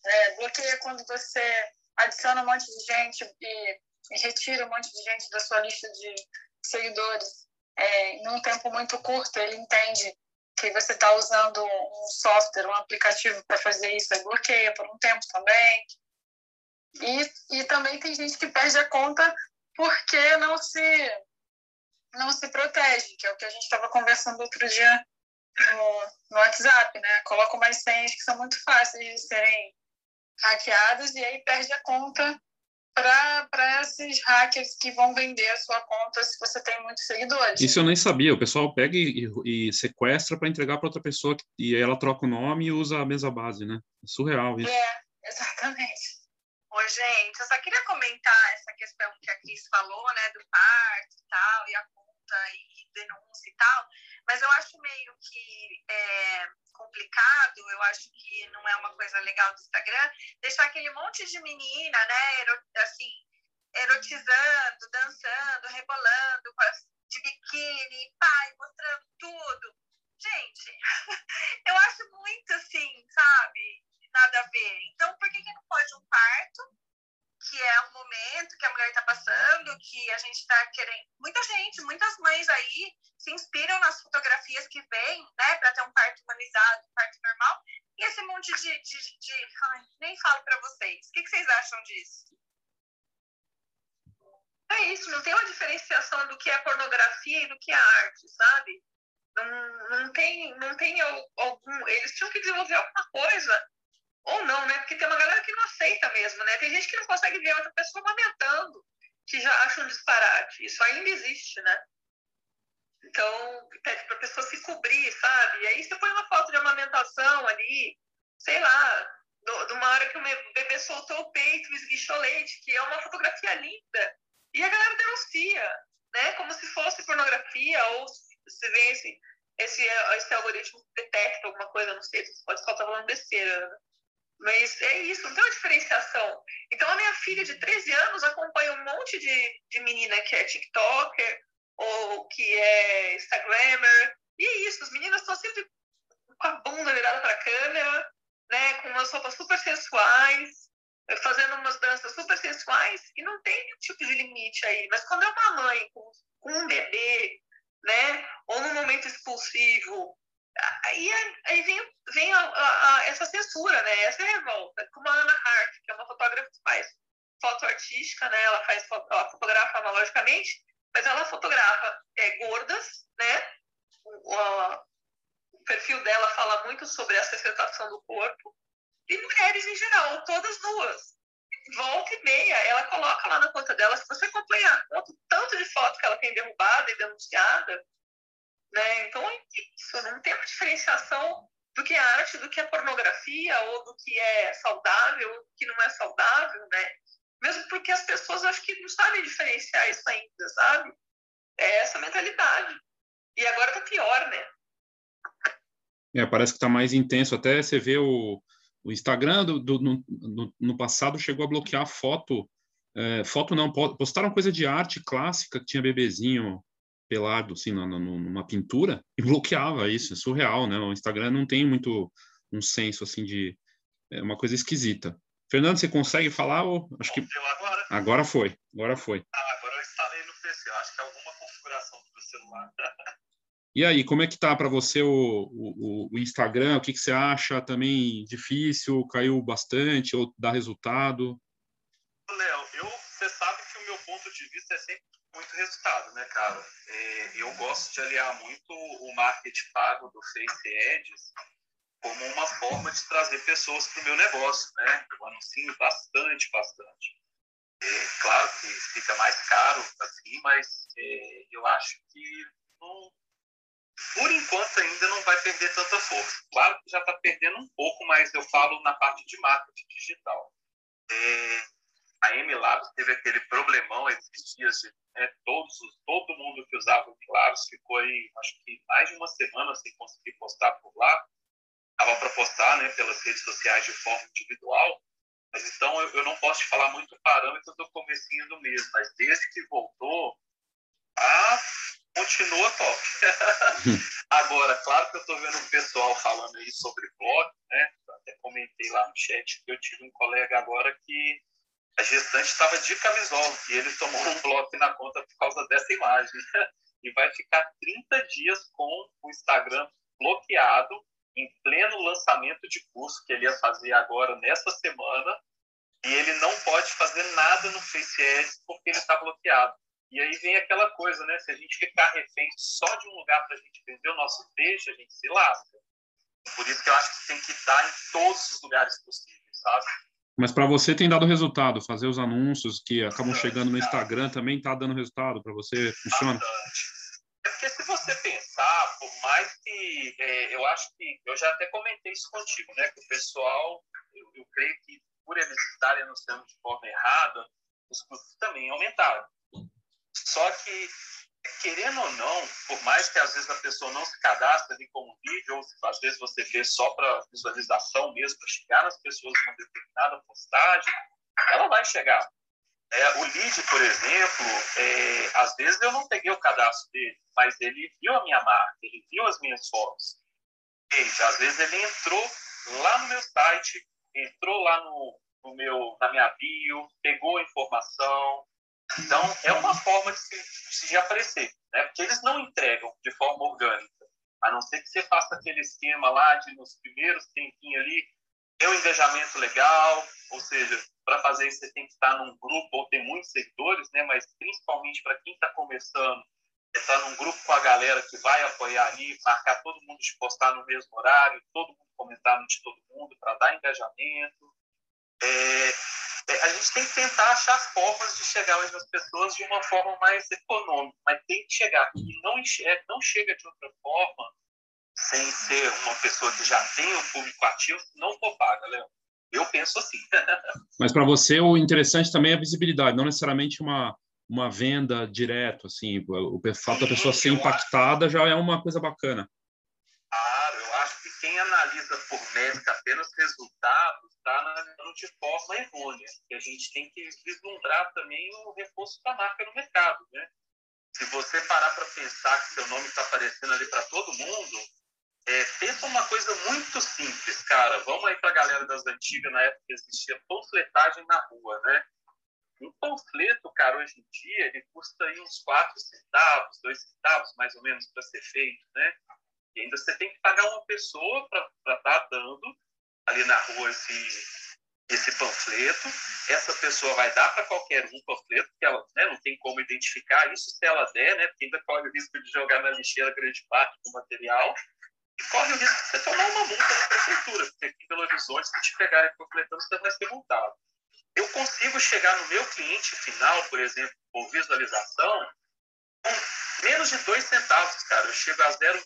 [SPEAKER 3] É, bloqueia quando você adiciona um monte de gente e, e retira um monte de gente da sua lista de seguidores é, em um tempo muito curto, ele entende que você está usando um software, um aplicativo para fazer isso, aí bloqueia por um tempo também. E, e também tem gente que perde a conta porque não se não se protege, que é o que a gente estava conversando outro dia no, no WhatsApp, né? Coloca umas senhas que são muito fáceis de serem hackeadas e aí perde a conta para esses hackers que vão vender a sua conta se você tem muitos seguidores.
[SPEAKER 1] Isso eu nem sabia. O pessoal pega e, e sequestra para entregar para outra pessoa e ela troca o nome e usa a mesma base, né? É surreal isso.
[SPEAKER 3] É, exatamente.
[SPEAKER 2] Oi, gente, eu só queria comentar essa questão que a Cris falou, né, do parto e tal, e a conta e denúncia e tal, mas eu acho meio que é, complicado, eu acho que não é uma coisa legal do Instagram, deixar aquele monte de menina, né, assim, erotizando, dançando,
[SPEAKER 1] parece que tá mais intenso. Até você vê o, o Instagram do, do no, no, no, passado chegou a bloquear foto. É, foto não, postaram coisa de arte clássica que tinha bebezinho pelado assim na, numa pintura e bloqueava isso, é surreal, né? O Instagram não tem muito um senso assim de é uma coisa esquisita. Fernando, você consegue falar? Ou... Acho que agora. agora foi, agora foi. E aí, como é que tá para você o, o, o, Instagram? O que, que você acha? Também difícil? Caiu bastante ou dá resultado?
[SPEAKER 6] Léo, você sabe que o meu ponto de vista é sempre muito resultado, né, cara? É, eu gosto de aliar muito o marketing pago do Face Ads como uma forma de trazer pessoas para o meu negócio, né? Eu anuncio bastante, bastante. É, claro que fica mais caro assim, mas é, eu acho que não, por enquanto ainda não vai perder tanta força. Claro que já está perdendo um pouco, mas eu falo na parte de marketing digital. É, a MLabs teve aquele problemão esses dias né, todos, todo mundo que usava o Claros ficou aí, acho que mais de uma semana sem conseguir postar por lá. Estava para postar né, pelas redes sociais de forma individual, mas então eu, eu não posso te falar muito parâmetros do comecinho do mês, mas desde que voltou, ah, continua top. Agora, claro que eu estou vendo o pessoal falando aí sobre blog, né? até comentei lá no chat que eu tive um colega agora que a gestante estava de camisola e ele tomou um bloco na conta por causa dessa imagem. e vai ficar 30 dias com o Instagram bloqueado em pleno lançamento de curso que ele ia fazer agora nessa semana e ele não pode fazer nada no Face Ads porque ele está bloqueado. E aí vem aquela coisa, né? Se a gente ficar refém só de um lugar para a gente vender o nosso peixe, a gente se lasca. Por isso que eu acho que tem que estar em todos os lugares possíveis, sabe?
[SPEAKER 1] Mas para você tem dado resultado, fazer os anúncios que acabam chegando no Instagram também está dando resultado para você? Funciona?
[SPEAKER 6] É porque se você pensar, por mais que é, eu acho que eu já até comentei isso contigo, né? Que o pessoal, eu, eu creio que por eles estarem anunciando de forma errada, os custos também aumentaram. Só que, querendo ou não, por mais que às vezes a pessoa não se cadastre ali como vídeo, ou às vezes você vê só para visualização mesmo, para chegar nas pessoas uma determinada postagem, ela vai chegar. É, o lead, por exemplo, é, às vezes eu não peguei o cadastro dele, mas ele viu a minha marca, ele viu as minhas fotos. Às vezes ele entrou lá no meu site, entrou lá no, no meu, na minha bio, pegou a informação, então, é uma forma de se, de aparecer, né? porque eles não entregam de forma orgânica, a não ser que você faça aquele esquema lá de nos primeiros tempinhos ali, ter um engajamento legal, ou seja, para fazer isso você tem que estar num grupo ou ter muitos seguidores, né? mas principalmente para quem está começando, estar num grupo com a galera que vai apoiar ali, marcar todo mundo de postar no mesmo horário, todo mundo comentar no de todo mundo para dar engajamento. É, é, a gente tem que tentar achar formas de chegar às pessoas de uma forma mais econômica, mas tem que chegar. E não, enxerga, não chega de outra forma sem ser uma pessoa que já tem o público ativo, não for paga, Léo. Eu penso assim.
[SPEAKER 1] mas para você o interessante também é a visibilidade, não necessariamente uma uma venda direto, assim, o fato da pessoa ser impactada já é uma coisa bacana.
[SPEAKER 6] Claro, eu acho que quem analisa por métrica apenas resultados está analisando de forma errônea. E a gente tem que vislumbrar também o reforço da marca no mercado, né? Se você parar para pensar que seu nome está aparecendo ali para todo mundo, é, pensa uma coisa muito simples, cara. Vamos aí para a galera das antigas, na época que existia panfletagem na rua, né? Um panfleto, cara, hoje em dia, ele custa aí uns 4 centavos, 2 centavos, mais ou menos, para ser feito, né? E ainda você tem que pagar uma pessoa para estar tá dando ali na rua esse, esse panfleto. Essa pessoa vai dar para qualquer um panfleto, porque ela né, não tem como identificar isso se ela der, né? Porque ainda corre o risco de jogar na lixeira grande parte do material. E corre o risco de você tomar uma multa da prefeitura, porque aqui em Belo Horizonte, se te pegarem panfletando, você vai ser multado eu consigo chegar no meu cliente final, por exemplo, por visualização, com menos de dois centavos, cara. Eu chego a 0,12,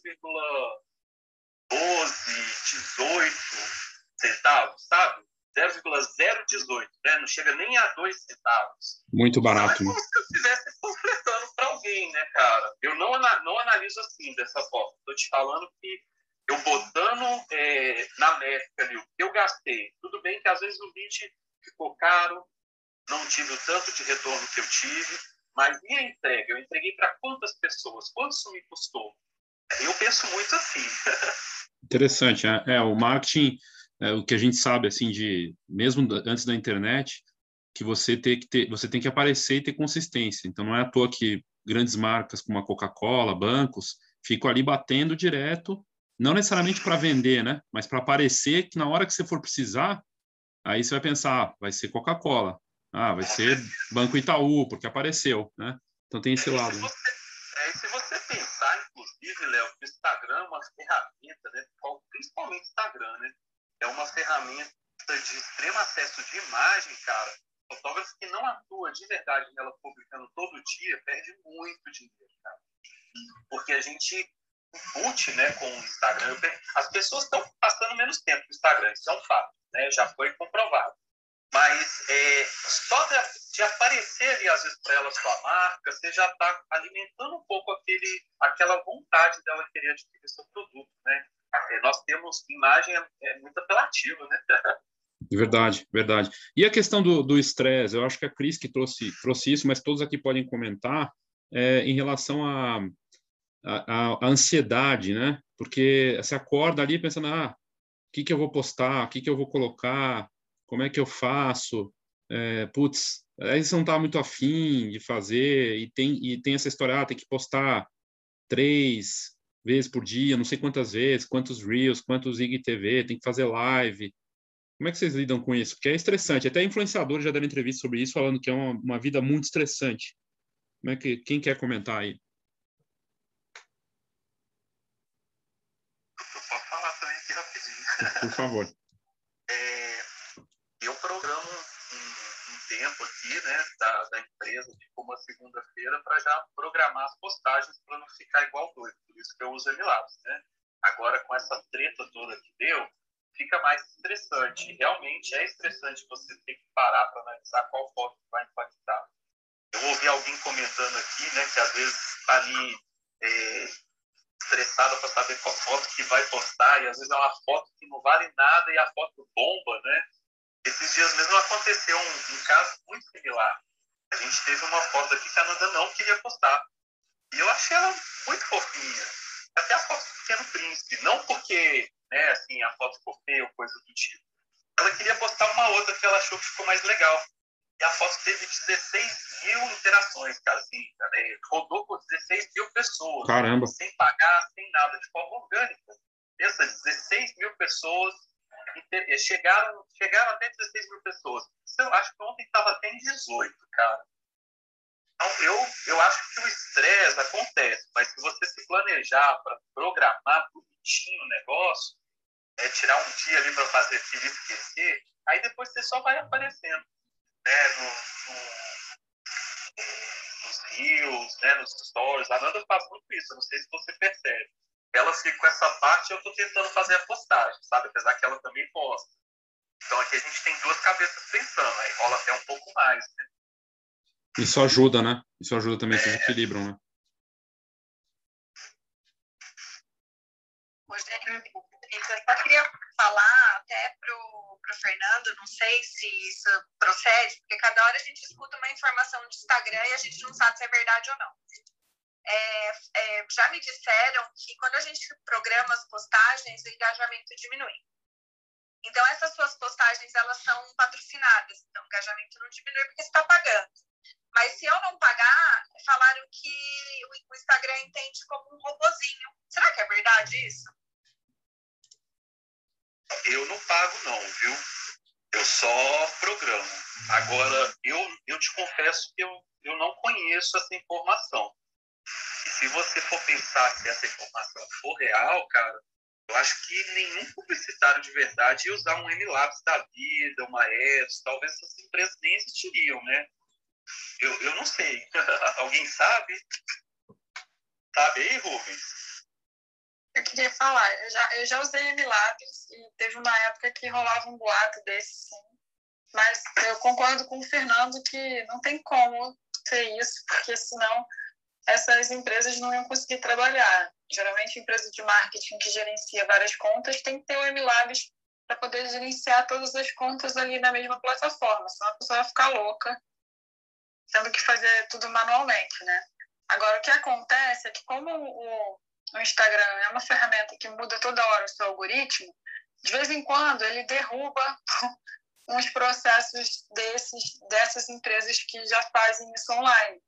[SPEAKER 6] 18 centavos, sabe? 0,018, né? Não chega nem a dois centavos.
[SPEAKER 1] Muito barato.
[SPEAKER 6] Não é como se eu estivesse panfletando para alguém, né, cara? Eu não, não analiso assim, dessa forma. Estou te falando que eu botando é, na métrica ali o que eu gastei. Tudo bem que às vezes o vídeo ficou caro, não tive o tanto de retorno que eu tive, mas e a entrega? Eu entreguei para quantas pessoas? Quanto isso me custou? Eu penso muito assim.
[SPEAKER 1] Interessante, é, é o marketing, é, o que a gente sabe assim de mesmo antes da internet, que você tem que ter, você tem que aparecer e ter consistência. Então não é à toa que grandes marcas como a Coca-Cola, bancos, ficam ali batendo direto, não necessariamente para vender, né? Mas para aparecer que na hora que você for precisar, Aí você vai pensar, ah, vai ser Coca-Cola, ah, vai ser Banco Itaú, porque apareceu, né? Então tem esse
[SPEAKER 6] é,
[SPEAKER 1] lado.
[SPEAKER 6] Se você, é, se você pensar, inclusive, Léo, que o Instagram é uma ferramenta, né? Principalmente Instagram, né? É uma ferramenta de extremo acesso de imagem, cara. Fotógrafo que não atua de verdade nela publicando todo dia perde muito dinheiro, cara. Porque a gente embute, né, com o Instagram. As pessoas estão passando menos tempo no Instagram, isso é um fato né? já foi comprovado. Mas é, só de, de, aparecer ali, às vezes, para ela sua marca, você já está alimentando um pouco aquele, aquela vontade dela querer adquirir seu produto. Né? É, nós temos imagem é, é muito apelativa, né?
[SPEAKER 1] Verdade, verdade. E a questão do estresse, eu acho que a Cris que trouxe, trouxe isso, mas todos aqui podem comentar é, em relação à a, a, a, ansiedade, né? Porque você acorda ali pensando, ah, o que, que eu vou postar, o que, que eu vou colocar, como é que eu faço, é, putz, aí você não está muito afim de fazer, e tem, e tem essa história, ah, tem que postar três vezes por dia, não sei quantas vezes, quantos Reels, quantos IGTV, tem que fazer live. Como é que vocês lidam com isso? Porque é estressante. Até influenciadores já deram entrevista sobre isso, falando que é uma, uma vida muito estressante. Como é que, quem quer comentar aí? Por favor.
[SPEAKER 6] É, eu programo um, um, tempo aqui, né, da, da empresa, tipo uma segunda-feira, para já programar as postagens para não ficar igual doido. Por isso que eu uso Emilabs, né? Agora, com essa treta toda que deu, fica mais estressante. Realmente é estressante você ter que parar para analisar qual foto vai impactar. Eu ouvi alguém comentando aqui, né, que às vezes está ali é, estressada para saber qual foto que vai postar, e às vezes é uma foto que não vale nada e a foto bomba, né? Esses dias mesmo aconteceu um, um caso muito similar. A gente teve uma foto aqui que a Nanda não queria postar. E eu achei ela muito fofinha. Até a foto do Pequeno Príncipe. Não porque, né, assim, a foto ficou feia ou coisa do tipo. Ela queria postar uma outra que ela achou que ficou mais legal. E a foto teve 16 mil interações, cara, assim, né? rodou por 16 mil pessoas.
[SPEAKER 1] Caramba.
[SPEAKER 6] Sem pagar, sem nada, de forma orgânica. Essas 16 mil pessoas chegaram, chegaram até 16 mil pessoas. Eu acho que ontem estava até em 18, cara.
[SPEAKER 5] Então, eu, eu acho que o estresse acontece, mas se você se planejar para programar bonitinho o negócio, é, tirar um dia ali para fazer aquilo e esquecer, aí depois você só vai aparecendo né, no, no, nos rios, né, nos stories. A Nanda faz muito isso, não sei se você percebe. Ela fica com essa parte e eu estou tentando fazer a postagem, sabe? Apesar que ela também posta. Então aqui a gente tem duas cabeças pensando, aí rola até um pouco mais, né?
[SPEAKER 1] Isso ajuda, né? Isso ajuda também, vocês equilibram, né?
[SPEAKER 4] Rogério, eu só queria falar até pro, pro Fernando, não sei se isso procede, porque cada hora a gente escuta uma informação de Instagram e a gente não sabe se é verdade ou não. É, é, já me disseram que quando a gente programa as postagens, o engajamento diminui. Então, essas suas postagens, elas são patrocinadas. Então, o engajamento não diminui porque você está pagando. Mas se eu não pagar, falaram que o Instagram entende como um robozinho. Será que é verdade isso?
[SPEAKER 5] Eu não pago não, viu? Eu só programo. Agora, eu, eu te confesso que eu, eu não conheço essa informação. E se você for pensar se essa informação for real, cara, eu acho que nenhum publicitário de verdade ia usar um MLabs da vida, uma ES, talvez essas empresas nem existiriam, né? Eu, eu não sei. Alguém sabe? Sabe aí, Rubens?
[SPEAKER 3] Eu queria falar, eu já, eu já usei MLabs e teve uma época que rolava um boato desse, sim. Mas eu concordo com o Fernando que não tem como ser isso, porque senão essas empresas não iam conseguir trabalhar. Geralmente, empresa de marketing que gerencia várias contas tem que ter o MLabs para poder gerenciar todas as contas ali na mesma plataforma, senão a pessoa vai ficar louca tendo que fazer tudo manualmente, né? Agora, o que acontece é que como o, Instagram é uma ferramenta que muda toda hora o seu algoritmo, de vez em quando ele derruba uns processos desses, dessas empresas que já fazem isso online,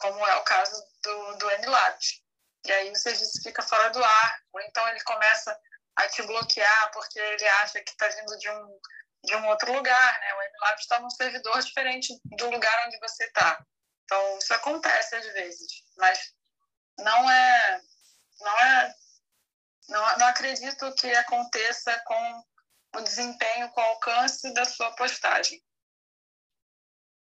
[SPEAKER 3] como é o caso do, do MLabs. E aí o serviço fica fora do ar, ou então ele começa a te bloquear porque ele acha que está vindo de um de um outro lugar, né? O MLab está num servidor diferente do lugar onde você está. Então, isso acontece às vezes, mas não é, não é, não, não acredito que aconteça com o desempenho, com o alcance da sua postagem.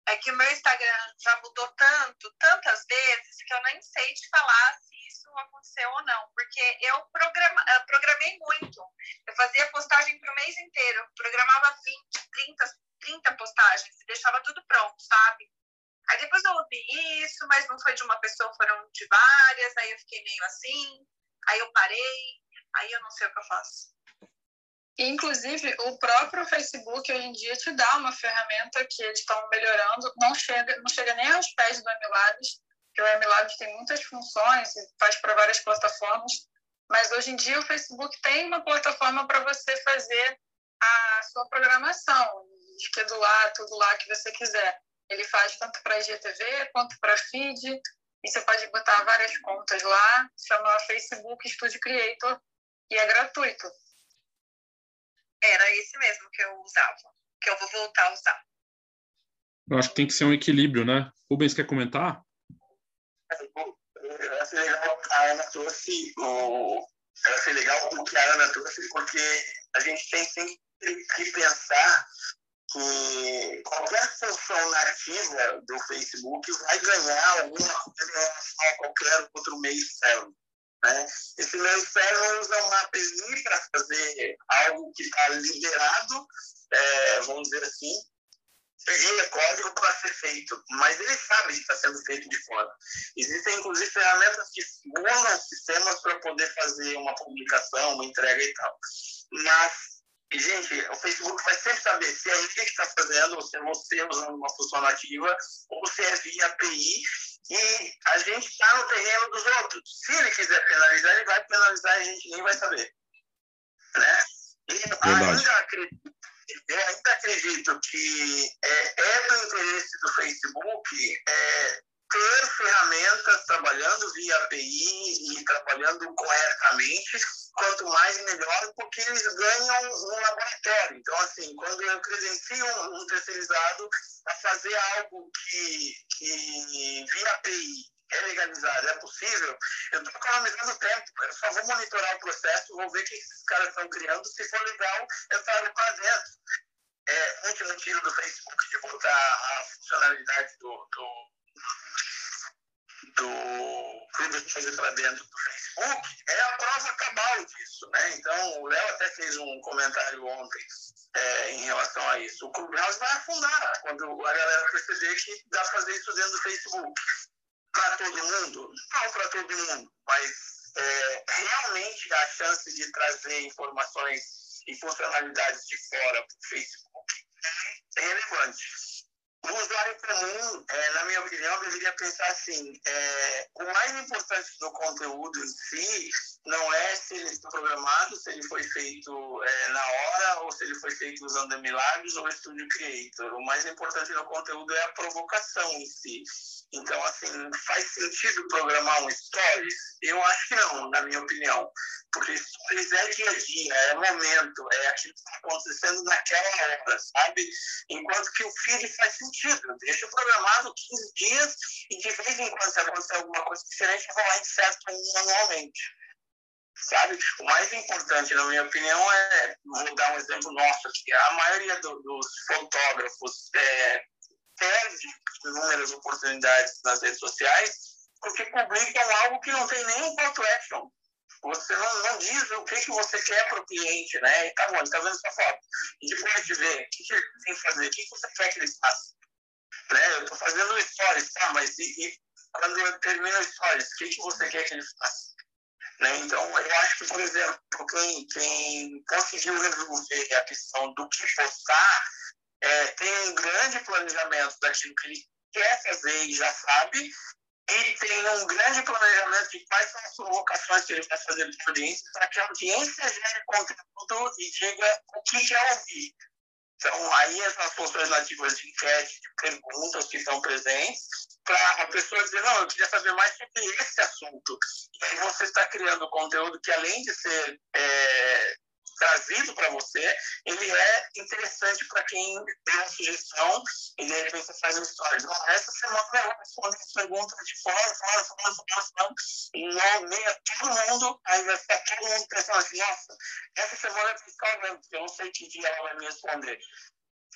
[SPEAKER 4] É que o meu Instagram já mudou tanto, tantas vezes, que eu nem sei te falar se isso aconteceu ou não, porque eu programa, programei muito. Eu fazia postagem para o mês inteiro, programava 20, 30, 30 postagens e deixava tudo pronto, sabe? Aí depois eu ouvi isso, mas não foi de uma pessoa, foram de várias, aí eu fiquei meio assim, aí eu parei, aí eu não sei o que eu faço.
[SPEAKER 3] Inclusive, o próprio Facebook hoje em dia te dá uma ferramenta que eles estão melhorando, não chega, não chega nem aos pés do MLabs, que o MLabs tem muitas funções e faz para várias plataformas, mas hoje em dia o Facebook tem uma plataforma para você fazer a sua programação, esquedular tudo lá que você quiser. Ele faz tanto para IGTV quanto para feed, e você pode botar várias contas lá, chama Facebook Studio Creator, e é gratuito.
[SPEAKER 4] Era esse mesmo que eu usava, que eu vou voltar a usar.
[SPEAKER 1] Eu acho que tem que ser um equilíbrio, né? Rubens, quer comentar?
[SPEAKER 5] Eu achei legal a Ana trouxe o... Eu achei legal o que a Ana trouxe, porque a gente tem sempre que pensar que qualquer função nativa do Facebook vai ganhar alguma coisa em relação a qualquer outro meio externo. Né? Esse meio externo usa uma API para fazer algo que está liberado, é, vamos dizer assim, ele é código para ser feito, mas ele sabe que está sendo feito de fora. Existem, inclusive, ferramentas que simulam sistemas para poder fazer uma publicação, uma entrega e tal. Mas, gente, o Facebook vai sempre saber se é ele que está fazendo, ou se é você usando uma função nativa, ou se é via API, e a gente está no terreno dos outros. Se ele quiser penalizar, ele vai penalizar e a gente nem vai saber. Né? E ainda acredito ainda acredito que é, é do interesse do Facebook é, ter ferramentas trabalhando via API e trabalhando corretamente quanto mais melhor, porque eles ganham um laboratório. Então, assim, quando eu credencio um, terceirizado a fazer algo que, que via API é legalizado, é possível, eu estou economizando tempo. Eu só vou monitorar o processo, vou ver o que esses caras estão criando. Se for legal, eu trago para dentro. É, último tiro do Facebook de botar a funcionalidade do, do do Clube para dentro do Facebook é a prova cabal disso, né? Então, o Léo até fez um comentário ontem é, em relação a isso. O Clubhouse vai afundar quando a galera perceber que dá para fazer isso dentro do Facebook. Para todo mundo? Não para todo mundo, mas é, realmente a chance de trazer informações e funcionalidades de fora para o Facebook é relevante. O usuário comum, é, na minha opinião, deveria pensar assim: é, o mais importante do conteúdo em si não é se ele está programado, se ele foi feito é, na hora, ou se ele foi feito usando Milagres ou Studio Creator. O mais importante no conteúdo é a provocação em si. Então, assim, faz sentido programar um Stories? Eu acho que não, na minha opinião. Porque Stories é dia a dia, é momento, é aquilo que está acontecendo naquela hora, sabe? Enquanto que o feed faz sentido. Deixa programado 15 dias e de vez em quando, se acontecer alguma coisa diferente, eu vou lá e inserto manualmente. Sabe? O mais importante, na minha opinião, é, vou dar um exemplo nosso aqui, a maioria do, dos fotógrafos é, perde inúmeras oportunidades nas redes sociais porque publicam algo que não tem nenhum call to action. Você não, não diz o que, que você quer para o cliente, né? E tá bom, ele está vendo sua foto. E depois de ver, o que, que ele tem que fazer? O que, que você quer que ele faça? Né? Eu estou fazendo stories, tá? Mas e, e quando eu termino o stories, o que, que você quer que ele faça? Né? Então, eu acho que, por exemplo, quem, quem conseguiu resolver a questão do que postar é, tem um grande planejamento daquilo que ele quer fazer e já sabe, ele tem um grande planejamento de quais são as provocações que ele vai fazer para a audiência, para que a audiência gere conteúdo e diga o que quer ouvir. Então, aí as funções nativas de enquete, de perguntas que estão presentes, para a pessoa dizer, não, eu queria saber mais sobre esse assunto. E aí você está criando conteúdo que, além de ser é, trazido para você, ele é interessante para quem tem uma sugestão e de repente você faz uma história. Então, essa semana eu vou responder as perguntas de fora, fora, fora, fora, fora, e nomeia todo mundo, aí vai ficar todo mundo pensando assim, nossa, essa semana é mesmo, porque eu não sei que dia ela vai me responder.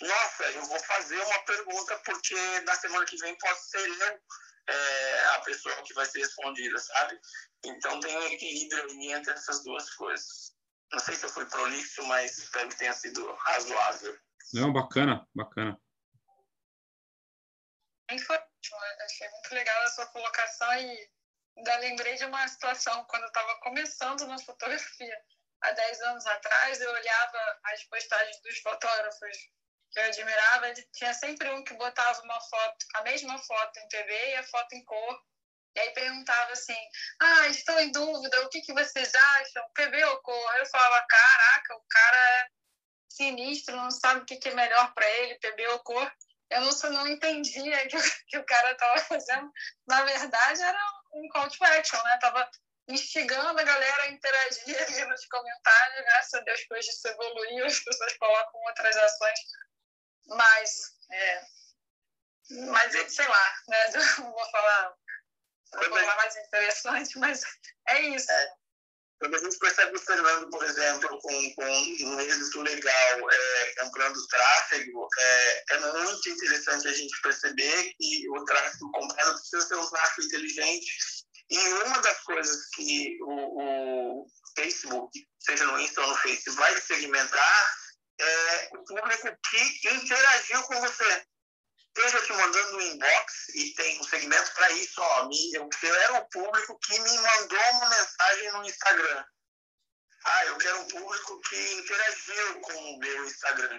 [SPEAKER 5] Nossa, eu vou fazer uma pergunta porque na semana que vem pode ser eu é, a pessoa que vai ser respondida, sabe? Então tem um equilíbrio entre essas duas coisas. Não sei se eu fui prolixo, mas espero que tenha sido razoável.
[SPEAKER 1] Não, bacana, bacana.
[SPEAKER 3] Foi ótimo, achei muito legal a sua colocação e ainda lembrei de uma situação quando eu estava começando na fotografia. Há 10 anos atrás, eu olhava as postagens dos fotógrafos que eu admirava, tinha sempre um que botava uma foto, a mesma foto em TV e a foto em cor, e aí perguntava assim: ah, estou em dúvida, o que, que vocês acham? PB ou cor? Eu falava: caraca, o cara é sinistro, não sabe o que, que é melhor para ele, PB ou cor. Eu não, não entendia que, que o cara estava fazendo. Na verdade, era um call to action, né? Tava instigando a galera a interagir ali nos comentários. Graças a Deus que hoje isso evoluiu, as pessoas colocam outras ações. Mas, é, mas sei lá, né? Não vou falar falar mais interessante, mas é isso. É.
[SPEAKER 5] Quando a gente percebe o Fernando, por exemplo, com, com um êxito legal, é, comprando tráfego, é, é muito interessante a gente perceber que o tráfego comprado precisa ser um tráfego inteligente. E uma das coisas que o, o Facebook, seja no Insta ou no Facebook, vai segmentar é o público que interagiu com você esteja te mandando um inbox e tem um segmento para isso, ó, eu quero o público que me mandou uma mensagem no Instagram. Ah, eu quero um público que interagiu com o meu Instagram.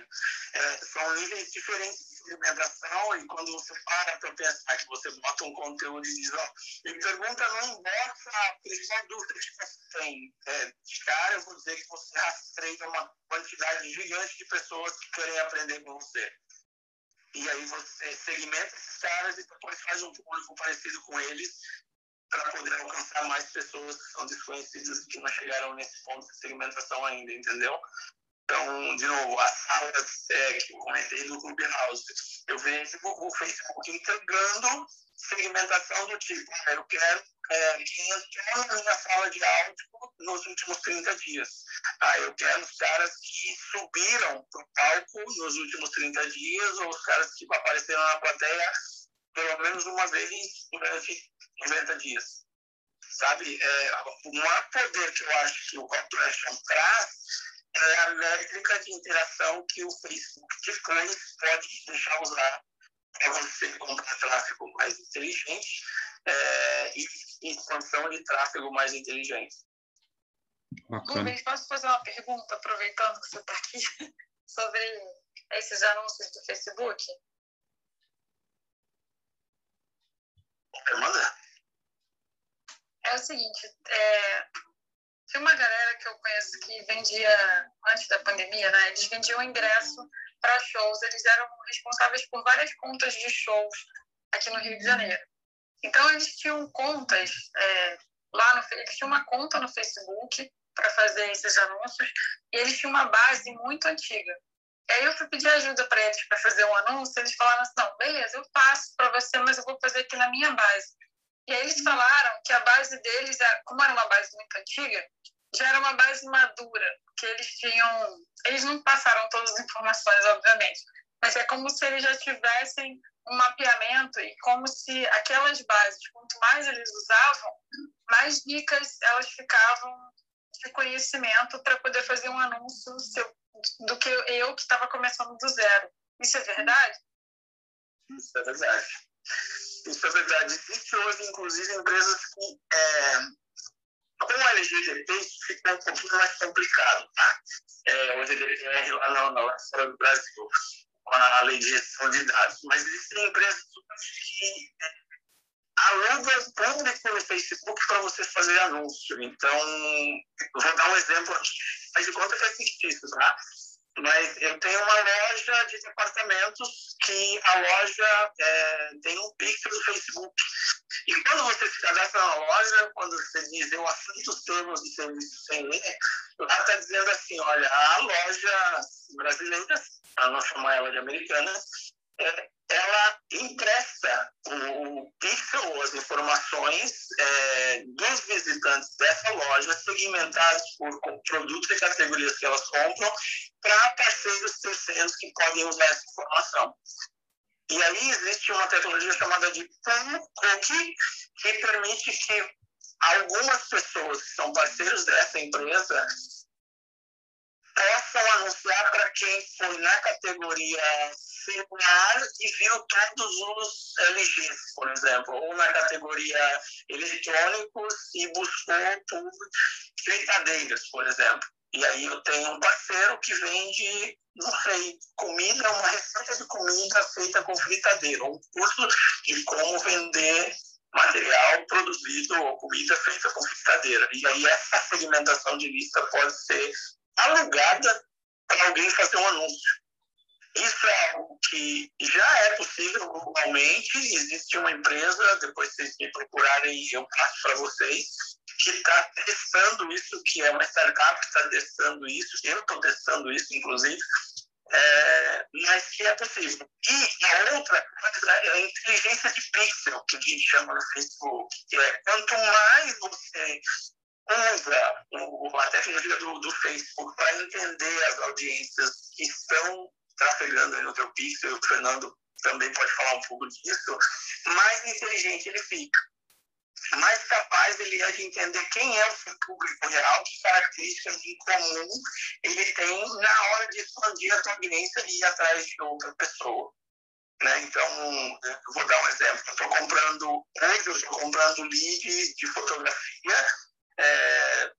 [SPEAKER 5] É, são níveis diferentes de segmentação e quando você para para pensar que você bota um conteúdo e diz, ó, me pergunta no inbox a principal dúvida que você tem. É, cara, eu vou dizer que você rastreia uma quantidade gigante de pessoas que querem aprender com você. E aí você segmenta esses caras e depois faz um público parecido com eles para poder alcançar mais pessoas que são desconhecidas e que não chegaram nesse ponto de segmentação ainda, entendeu? Então, de novo, as salas é, que eu comentei do Clubhouse, eu vejo o Facebook entregando segmentação do tipo, ah, eu quero é, quem entrou na minha sala de áudio nos últimos 30 dias. Ah, eu quero os caras que subiram para o palco nos últimos 30 dias ou os caras que apareceram na plateia pelo menos uma vez durante 90 dias. Sabe, é, o maior poder que eu acho que o Call to Traz é a métrica de interação que o Facebook depois pode deixar usar para você comprar tráfego mais inteligente é, e expansão de tráfego mais inteligente.
[SPEAKER 3] Rubens, posso fazer uma pergunta, aproveitando que você está aqui, sobre esses anúncios do Facebook?
[SPEAKER 5] Manda.
[SPEAKER 3] É o seguinte, é, tem uma galera que eu conheço que vendia, antes da pandemia, né? Eles vendiam ingresso para shows, eles eram responsáveis por várias contas de shows aqui no Rio de Janeiro. Então, eles tinham contas é, lá no eles tinham uma conta no Facebook para fazer esses anúncios e eles tinham uma base muito antiga. E aí eu fui pedir ajuda para eles para fazer um anúncio, eles falaram assim, não, beleza, eu passo para você, mas eu vou fazer aqui na minha base. E aí eles falaram que a base deles, como era uma base muito antiga, já era uma base madura, que eles tinham, eles não passaram todas as informações, obviamente, mas é como se eles já tivessem um mapeamento e como se aquelas bases, quanto mais eles usavam, mais ricas elas ficavam de conhecimento para poder fazer um anúncio do que eu que estava começando do zero. Isso é verdade?
[SPEAKER 5] Isso é verdade. Isso é verdade. Existe hoje, inclusive, empresas que, é, com o LGDP, isso fica um pouquinho mais complicado, tá? É, o GDPR lá, não, lá fora do Brasil, com a lei de gestão de dados. Mas existem empresas que é, alugam público no Facebook para você fazer anúncio. Então, vou dar um exemplo aqui. Faz de conta que é fictício, tá? Mas eu tenho uma loja de departamentos que a loja é, tem um pixel do Facebook. E quando você se cadastra na loja, quando você diz eu aceito os termos de serviço sem ler, lá está dizendo assim, olha, a loja brasileira, para não chamar ela de americana, é, ela empresta o pixel, as informações é, dos visitantes dessa loja, segmentados por produtos e categorias que elas compram, para parceiros terceiros que podem usar essa informação. E aí existe uma tecnologia chamada de pull cookie, que permite que algumas pessoas que são parceiros dessa empresa possam anunciar para quem foi na categoria celular e viu todos os LGs, por exemplo, ou na categoria eletrônicos e buscou por fritadeiras, por exemplo. E aí eu tenho um parceiro que vende, não sei, comida, uma receita de comida feita com fritadeira, um curso de como vender material produzido ou comida feita com fritadeira. E aí essa segmentação de lista pode ser alugada para alguém fazer um anúncio. Isso é algo que já é possível globalmente. Existe uma empresa, depois vocês me procurarem, eu passo para vocês, que está testando isso, que é uma startup que está testando isso, eu estou testando isso, inclusive, é, mas que é possível. E a outra coisa é a inteligência de pixel, que a gente chama no Facebook, que é quanto mais você usa a tecnologia do, do Facebook para entender as audiências que estão trafegando no teu pixel, o Fernando também pode falar um pouco disso, mais inteligente ele fica. Mais capaz ele é de entender quem é o seu público real, que características em comum ele tem na hora de expandir a sua audiência e ir atrás de outra pessoa. Né? Então, eu vou dar um exemplo. Estou comprando, hoje eu estou comprando lead de fotografia é,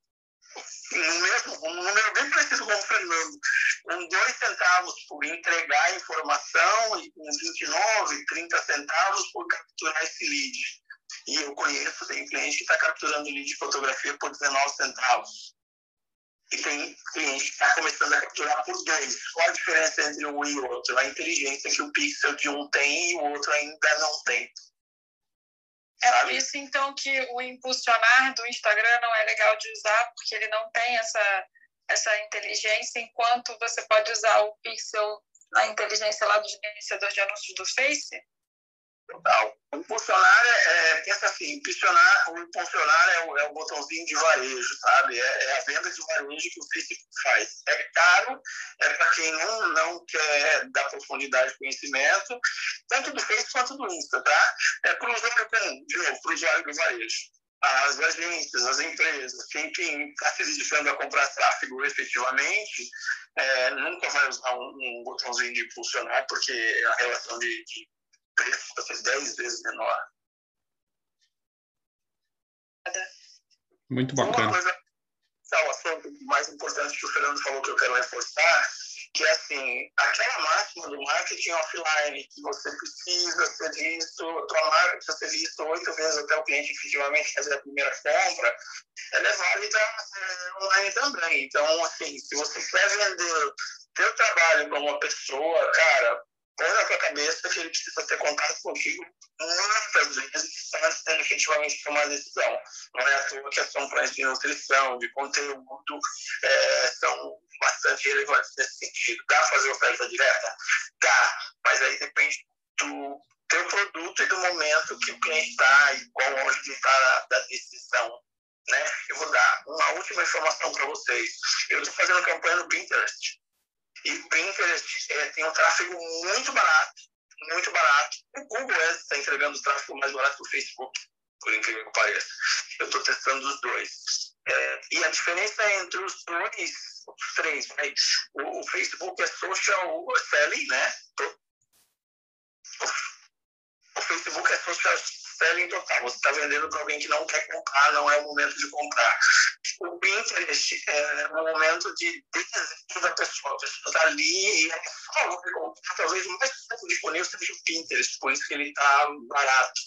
[SPEAKER 5] um, um número bem parecido com o Fernando, com dois centavos por entregar a informação e com 29, 30 centavos por capturar esse lead. E eu conheço, tem cliente que está capturando lead de fotografia por 19 centavos. E tem cliente que está começando a capturar por dois. Qual a diferença entre um e outro? A inteligência que o pixel de um tem e o outro ainda não tem.
[SPEAKER 3] É por isso, então, que o impulsionar do Instagram não é legal de usar, porque ele não tem essa, essa inteligência, enquanto você pode usar o pixel na inteligência lá do gerenciador de anúncios do Face?
[SPEAKER 5] Total. O impulsionar é, é, pensa assim, impulsionar, o impulsionar é o, é o botãozinho de varejo, sabe? É, é, a venda de varejo que o Facebook faz. É caro, é para quem não, não quer dar profundidade de conhecimento, tanto do Facebook quanto do Insta, tá? É para o usuário comum, de novo, para o usuário do varejo. As agências, as empresas, quem está se dedicando a comprar tráfego efetivamente, é, nunca vai usar um, um, botãozinho de impulsionar, porque a relação de, de preço vai ser 10 vezes menor.
[SPEAKER 1] Muito bacana. Uma coisa,
[SPEAKER 5] o assunto mais importante que o Fernando falou que eu quero reforçar, que assim, aquela máxima do marketing offline, que você precisa ser visto, tua marca precisa ser vista oito vezes até o cliente efetivamente fazer a primeira compra, ela é válida é, online também. Então, assim, se você quer vender teu trabalho para uma pessoa, cara, põe na tua cabeça que ele precisa ter contato contigo muitas vezes antes de efetivamente tomar decisão. Não é à toa que as campanhas de nutrição, de conteúdo, é, são bastante relevantes nesse sentido. Dá para fazer oferta direta? Dá, mas aí depende do teu produto e do momento que o cliente está e qual onde ele está da decisão. Né? Eu vou dar uma última informação para vocês. Eu estou fazendo campanha no Pinterest e o Pinterest é, tem um tráfego muito barato, muito barato. O Google está entregando o tráfego mais barato do Facebook, por incrível que pareça. Eu estou testando os dois. É, e a diferença entre os dois, os três, né? o, o, Facebook é social selling, né? O, o Facebook é social selling total. Você está vendendo para alguém que não quer comprar, não é o momento de comprar. O Pinterest é o momento de desejo da pessoa. A pessoa está ali e é só comprar. Talvez mais disponível seja o Pinterest, por isso que ele está barato.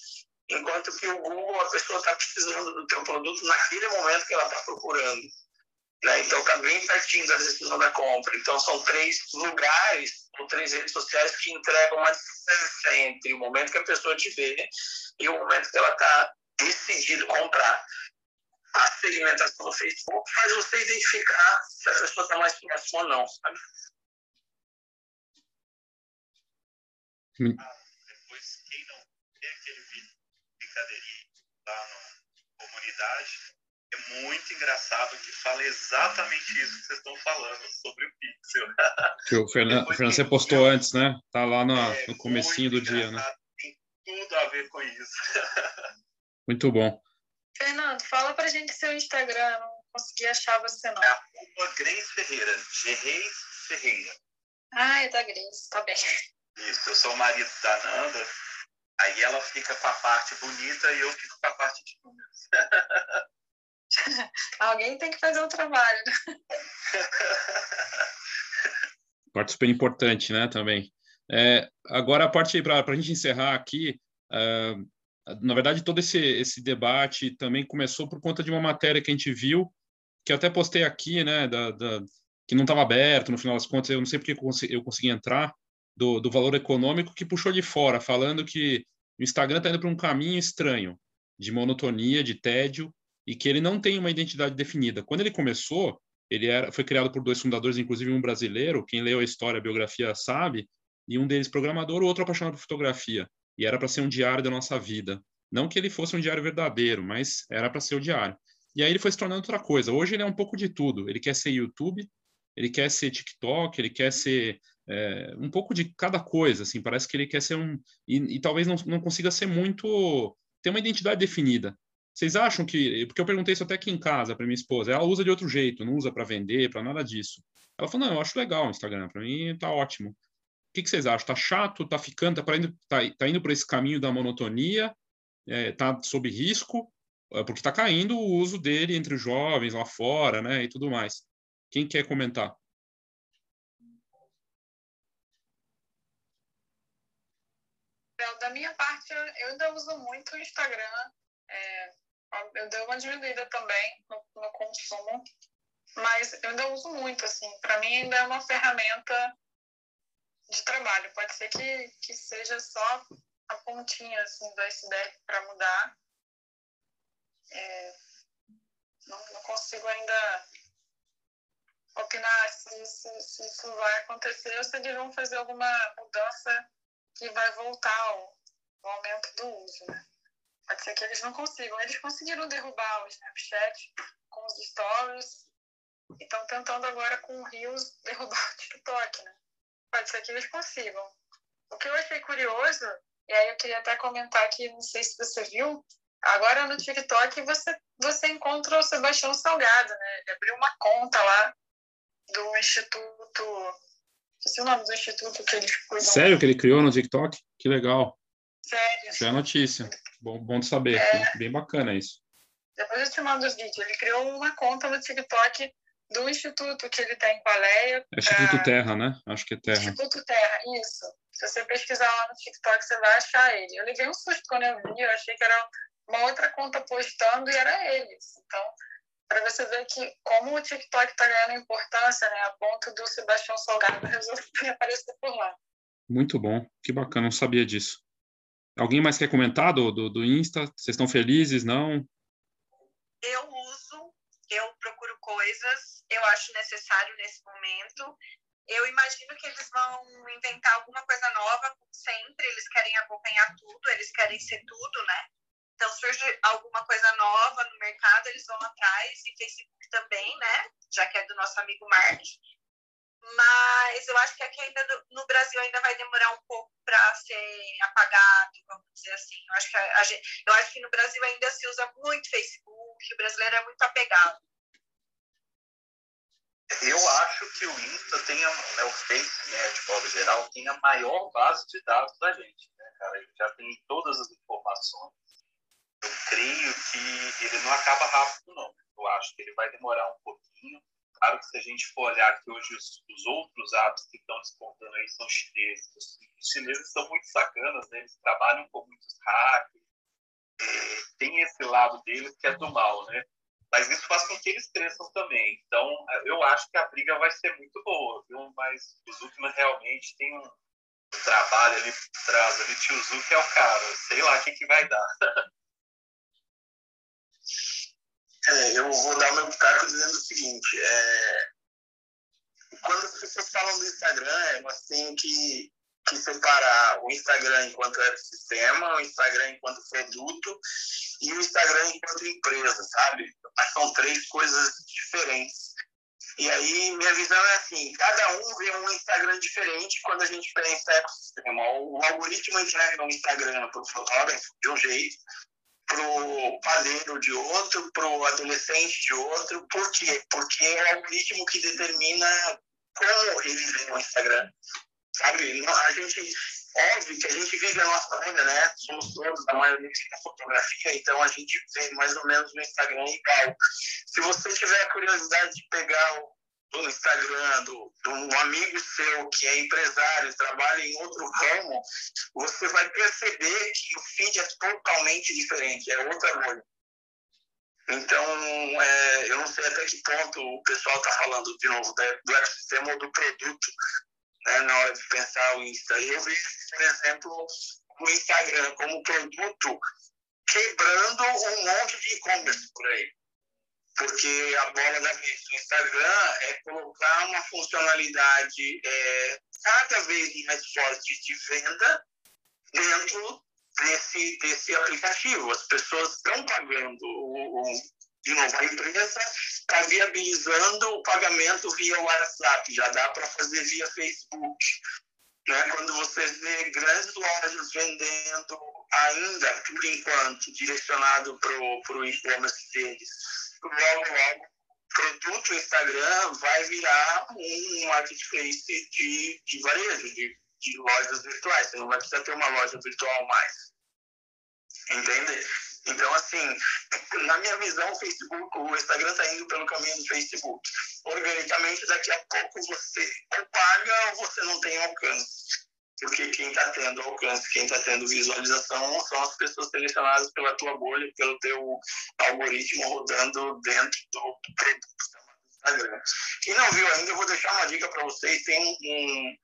[SPEAKER 5] Enquanto que o Google, a pessoa está precisando do teu produto naquele momento que ela está procurando. Né? Então, está bem pertinho da decisão da compra. Então, são três lugares ou três redes sociais que entregam uma distância entre o momento que a pessoa te vê e o momento que ela está decidido comprar. A segmentação do Facebook faz você identificar se a pessoa está mais próxima ou não, sabe?
[SPEAKER 6] Hum. Ah, depois, quem não vê aquele vídeo de brincadeirinha lá na comunidade, é muito engraçado que fala exatamente isso que vocês estão falando sobre o Pixel.
[SPEAKER 1] Que o Fernando, você postou antes, né? Tá lá no, é, no comecinho do dia, né?
[SPEAKER 6] Tem tudo a ver com isso.
[SPEAKER 1] Muito bom.
[SPEAKER 3] Fernando, fala pra gente seu Instagram, não consegui achar você não.
[SPEAKER 6] É a Grace Ferreira, Gerreis Ferreira.
[SPEAKER 3] Ah, é da Grace, tá bem.
[SPEAKER 6] Isso, eu sou o marido da Nanda, aí ela fica com a parte bonita e eu fico com a parte de números.
[SPEAKER 3] Alguém tem que fazer o trabalho.
[SPEAKER 1] Parte super importante, né, também. É, agora, a parte para a gente encerrar aqui, uh, na verdade, todo esse, esse debate também começou por conta de uma matéria que a gente viu, que eu até postei aqui, né, da, da que não estava aberto, no final das contas, eu não sei porque eu consegui, entrar, do, do valor econômico, que puxou de fora, falando que o Instagram está indo para um caminho estranho, de monotonia, de tédio, e que ele não tem uma identidade definida. Quando ele começou, ele era, foi criado por dois fundadores, inclusive um brasileiro, quem leu a história, a biografia sabe, e um deles programador, o outro apaixonado por fotografia. E era para ser um diário da nossa vida. Não que ele fosse um diário verdadeiro, mas era para ser o diário. E aí ele foi se tornando outra coisa. Hoje ele é um pouco de tudo. Ele quer ser YouTube, ele quer ser TikTok, ele quer ser é, um pouco de cada coisa. Assim, parece que ele quer ser um e, e talvez não, não consiga ser muito ter uma identidade definida. Vocês acham que. Porque eu perguntei isso até aqui em casa para minha esposa. Ela usa de outro jeito, não usa para vender, para nada disso. Ela falou: não, eu acho legal o Instagram, para mim tá ótimo. O que, que, vocês acham? Tá chato? Tá ficando? Tá, indo, tá, tá indo por esse caminho da monotonia? É, tá sob risco? É, porque tá caindo o uso dele entre os jovens lá fora, né? E tudo mais. Quem quer comentar?
[SPEAKER 3] Da minha parte, eu ainda uso muito o Instagram. É, eu dei uma diminuída também no, no consumo, mas eu ainda uso muito, assim. Para mim ainda é uma ferramenta de trabalho. Pode ser que, que seja só a pontinha assim, do iceberg para mudar, É, não, não, consigo ainda opinar se, se, se, isso vai acontecer ou se eles vão fazer alguma mudança que vai voltar ao, ao aumento do uso. Né? Pode ser que eles não consigam. Eles conseguiram derrubar o Snapchat com os stories e estão tentando agora com o Rios derrubar o TikTok. Né? Pode ser que eles consigam. O que eu achei curioso, e aí eu queria até comentar aqui, não sei se você viu, agora no TikTok você, você encontra o Sebastião Salgado, né? Ele abriu uma conta lá do Instituto. Esqueci o nome do instituto que eles cuidam.
[SPEAKER 1] Sério que ele criou no TikTok? Que legal.
[SPEAKER 3] Sério.
[SPEAKER 1] Já é notícia. Bom, bom de saber. É... Bem bacana isso.
[SPEAKER 3] Depois eu te mando os vídeos. Ele criou uma conta no TikTok do instituto que ele tem com a Leia.
[SPEAKER 1] É Instituto Terra, né? Acho que é Terra.
[SPEAKER 3] Instituto Terra, isso. Se você pesquisar lá no TikTok, você vai achar ele. Eu levei um susto quando eu vi, eu achei que era uma outra conta postando e era eles. Então, para você ver que como o TikTok está ganhando importância, né, a ponto do Sebastião Salgado resolver aparecer por lá.
[SPEAKER 1] Muito bom, que bacana, não sabia disso. Alguém mais quer comentar do, do, do Insta? Vocês estão felizes, não?
[SPEAKER 2] Eu uso, eu procuro coisas, eu acho necessário nesse momento. Eu imagino que eles vão inventar alguma coisa nova, como sempre, eles querem acompanhar tudo, eles querem ser tudo, né? Então, surge alguma coisa nova no mercado, eles vão atrás, e Facebook também, né? Já que é do nosso amigo Mark. Mas eu acho que aqui ainda no, Brasil ainda vai demorar um pouco para ser apagado, vamos dizer assim. Eu acho, que a, gente, eu acho que no Brasil ainda se usa muito Facebook, o brasileiro é muito apegado.
[SPEAKER 6] Eu acho que o Insta tem, a, né, o Face, né, de modo geral, tem a maior base de dados da gente, né, cara? Ele já tem todas as informações eu creio que ele não acaba rápido, não. Eu acho que ele vai demorar um pouquinho. Claro que se a gente for olhar que hoje os, os outros apps que estão despontando aí são chineses. Os chineses são muito sacanas, né? Eles trabalham com muitos hackers. É, tem esse lado deles que é do mal, né? Mas isso faz com que eles cresçam também. Então, eu acho que a briga vai ser muito boa, viu? Mas o Zuckman realmente tem um trabalho ali por trás. Ali, tio Zuck é o cara. Sei lá o que, que vai dar.
[SPEAKER 5] É, eu vou dar meu pitaco dizendo o seguinte: é, quando as pessoas falam do Instagram, elas têm que, que separar o Instagram enquanto ecossistema, o Instagram enquanto produto e o Instagram enquanto empresa, sabe? Mas são três coisas diferentes. E aí, minha visão é assim: cada um vê um Instagram diferente quando a gente pensa ecossistema. O algoritmo entrega um Instagram para o fotógrafo de um jeito, pro padeiro de outro, pro adolescente de outro. Por quê? Porque é o algoritmo que determina como ele vê o Instagram. Sabe? A gente, óbvio que a gente vive a nossa vida, né? Somos todos, a maioria da fotografia, então a gente vê mais ou menos o Instagram igual. Se você tiver a curiosidade de pegar o do Instagram, do, do um amigo seu que é empresário, trabalha em outro ramo, você vai perceber que o feed é totalmente diferente, é outra bolha. Então, é, eu não sei até que ponto o pessoal está falando, de novo, do ecossistema ou do produto, né, na hora de pensar o Insta. Eu vejo, por exemplo, o Instagram como produto quebrando um monte de e-commerce por aí porque a bola da vez do Instagram é colocar uma funcionalidade é, cada vez mais forte de venda dentro desse, desse aplicativo. As pessoas estão pagando, o, o, de novo, a empresa está viabilizando o pagamento via WhatsApp, já dá para fazer via Facebook. Né? Quando você vê grandes lojas vendendo ainda, por enquanto, direcionado para o e-commerce deles, logo, logo, produto Instagram vai virar um marketplace de, de varejo, de, de lojas virtuais. Você não vai precisar ter uma loja virtual mais. Entende? Então, assim, na minha visão, o Facebook, o Instagram está indo pelo caminho do Facebook. Organicamente, daqui a pouco você ou paga ou você não tem alcance porque quem está tendo alcance, quem está tendo visualização são as pessoas selecionadas pela tua bolha, pelo teu algoritmo rodando dentro do Instagram. Quem não viu ainda, eu vou deixar uma dica para vocês. Tem um,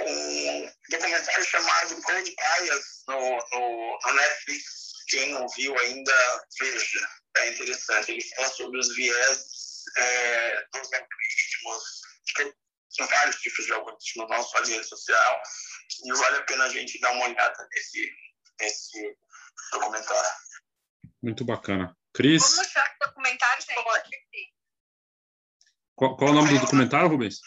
[SPEAKER 5] um documentário chamado Code Bias no, no, no, Netflix. Quem não viu ainda, veja. É interessante. Ele fala sobre os viés é, dos algoritmos, são vários tipos de algoritmos, não só de rede social, e vale a pena a gente dar uma olhada nesse, nesse documentário.
[SPEAKER 1] Muito bacana. Cris?
[SPEAKER 2] Vamos mostrar o documentário, gente.
[SPEAKER 1] Qual, qual é o nome do documentário, Rubens?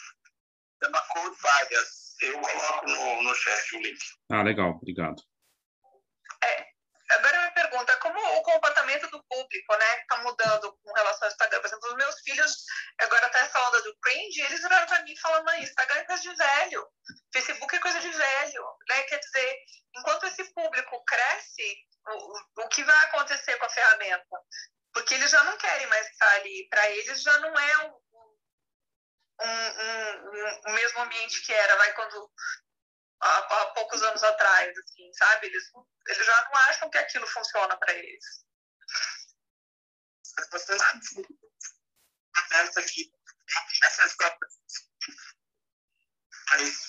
[SPEAKER 5] Chama Code Bias. Eu coloco no, no chat o link.
[SPEAKER 1] Ah, legal. Obrigado.
[SPEAKER 2] É, agora me pergunta, como o comportamento do público, né, está mudando com relação ao Instagram? Por exemplo, os meus filhos, agora tá essa onda do cringe, eles viraram para mim falando, mãe, Instagram é coisa de velho, Facebook é coisa de velho, né? Quer dizer, enquanto esse público cresce, o, o que vai acontecer com a ferramenta? Porque eles já não querem mais estar ali, para eles já não é um, um, um, um, mesmo ambiente que era, vai quando há, há, poucos anos atrás, assim, sabe? Eles, eles já não acham que aquilo funciona para eles.
[SPEAKER 5] Essa aqui, essa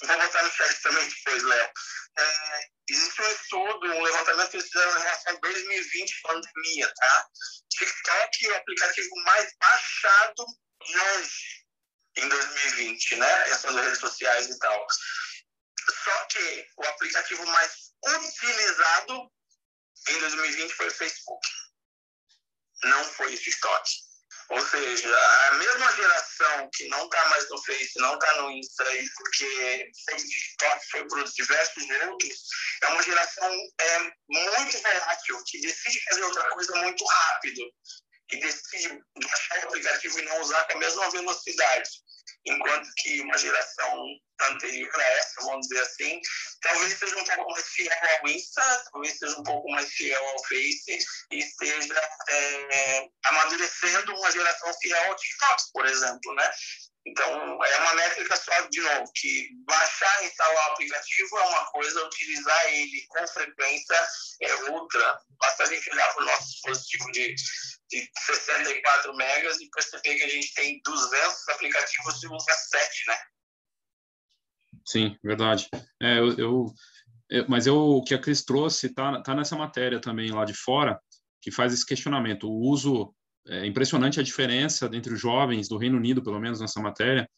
[SPEAKER 5] vou botar no chat também depois, Léo. É, existe um estudo, um levantamento que fizeram em relação a 2020, pandemia, tá? TikTok é o aplicativo mais baixado hoje em 2020, né? Essas redes sociais e tal. Só que o aplicativo mais utilizado em 2020 foi o Facebook. Não foi o TikTok. Ou seja, a mesma geração que não está mais no Face, não está no Insta, porque o TikTok foi por diversos outros, é uma geração é, muito volátil, que decide fazer outra coisa muito rápido, e decide baixar o aplicativo e não usar com a mesma velocidade enquanto que uma geração anterior a essa, vamos dizer assim, talvez seja um pouco mais fiel ao Insta, talvez seja um pouco mais fiel ao Face e esteja é, amadurecendo uma geração fiel ao TikTok, por exemplo, né? Então, é uma métrica só, de novo, que baixar e instalar o aplicativo é uma coisa, utilizar ele com frequência é outra. Basta a gente olhar para o nosso dispositivo de, de 64 megas e perceber que a gente tem 200 aplicativos e usa 7, né?
[SPEAKER 1] Sim, verdade. É, eu, eu, eu, mas eu, o que a Cris trouxe está tá nessa matéria também lá de fora, que faz esse questionamento. O uso é impressionante a diferença entre os jovens do Reino Unido, pelo menos nessa matéria,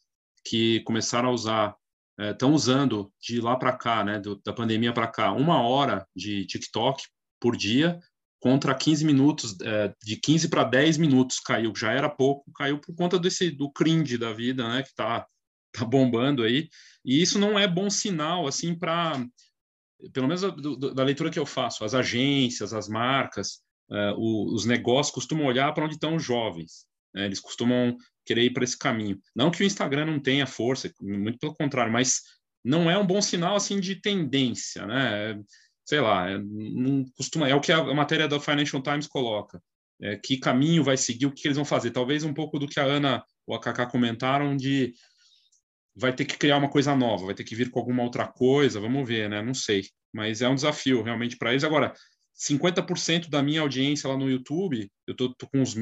[SPEAKER 1] que começaram a usar, estão é, usando de lá para cá, né, do, da pandemia para cá, uma hora de TikTok por dia contra 15 minutos, é, de 15 para 10 minutos caiu, já era pouco, caiu por conta desse do cringe da vida, né, que está tá bombando aí. E isso não é bom sinal, assim, para, pelo menos do, do, da leitura que eu faço, as agências, as marcas, uh, os negócios costumam olhar para onde estão os jovens. Né? Eles costumam querer ir para esse caminho. Não que o Instagram não tenha força, muito pelo contrário, mas não é um bom sinal assim de tendência, né? Sei lá, é, não costuma, é o que a matéria da Financial Times coloca. É, que caminho vai seguir, o que eles vão fazer. Talvez um pouco do que a Ana ou a Kaká comentaram de vai ter que criar uma coisa nova, vai ter que vir com alguma outra coisa, vamos ver, né? Não sei. Mas é um desafio realmente para eles. Agora, 50% da minha audiência lá no YouTube, eu tô, tô com uns,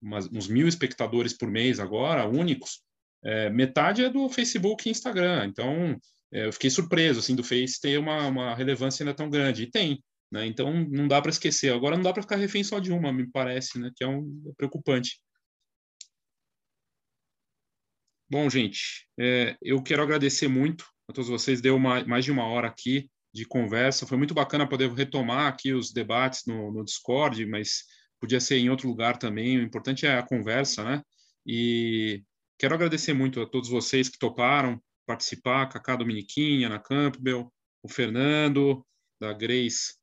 [SPEAKER 1] umas, uns, mil espectadores por mês agora, únicos, é, metade é do Facebook e Instagram. Então, é, eu fiquei surpreso, assim, do Face ter uma, uma relevância ainda tão grande. E tem, né? Então, não dá para esquecer. Agora, não dá para ficar refém só de uma, me parece, né? Que é, um, é preocupante. Bom, gente, é, eu quero agradecer muito a todos vocês. Deu uma, mais de uma hora aqui de conversa. Foi muito bacana poder retomar aqui os debates no, no Discord, mas podia ser em outro lugar também. O importante é a conversa, né? E quero agradecer muito a todos vocês que toparam participar, Cacá Dominiquinha, Ana Campbell, o Fernando, da Grace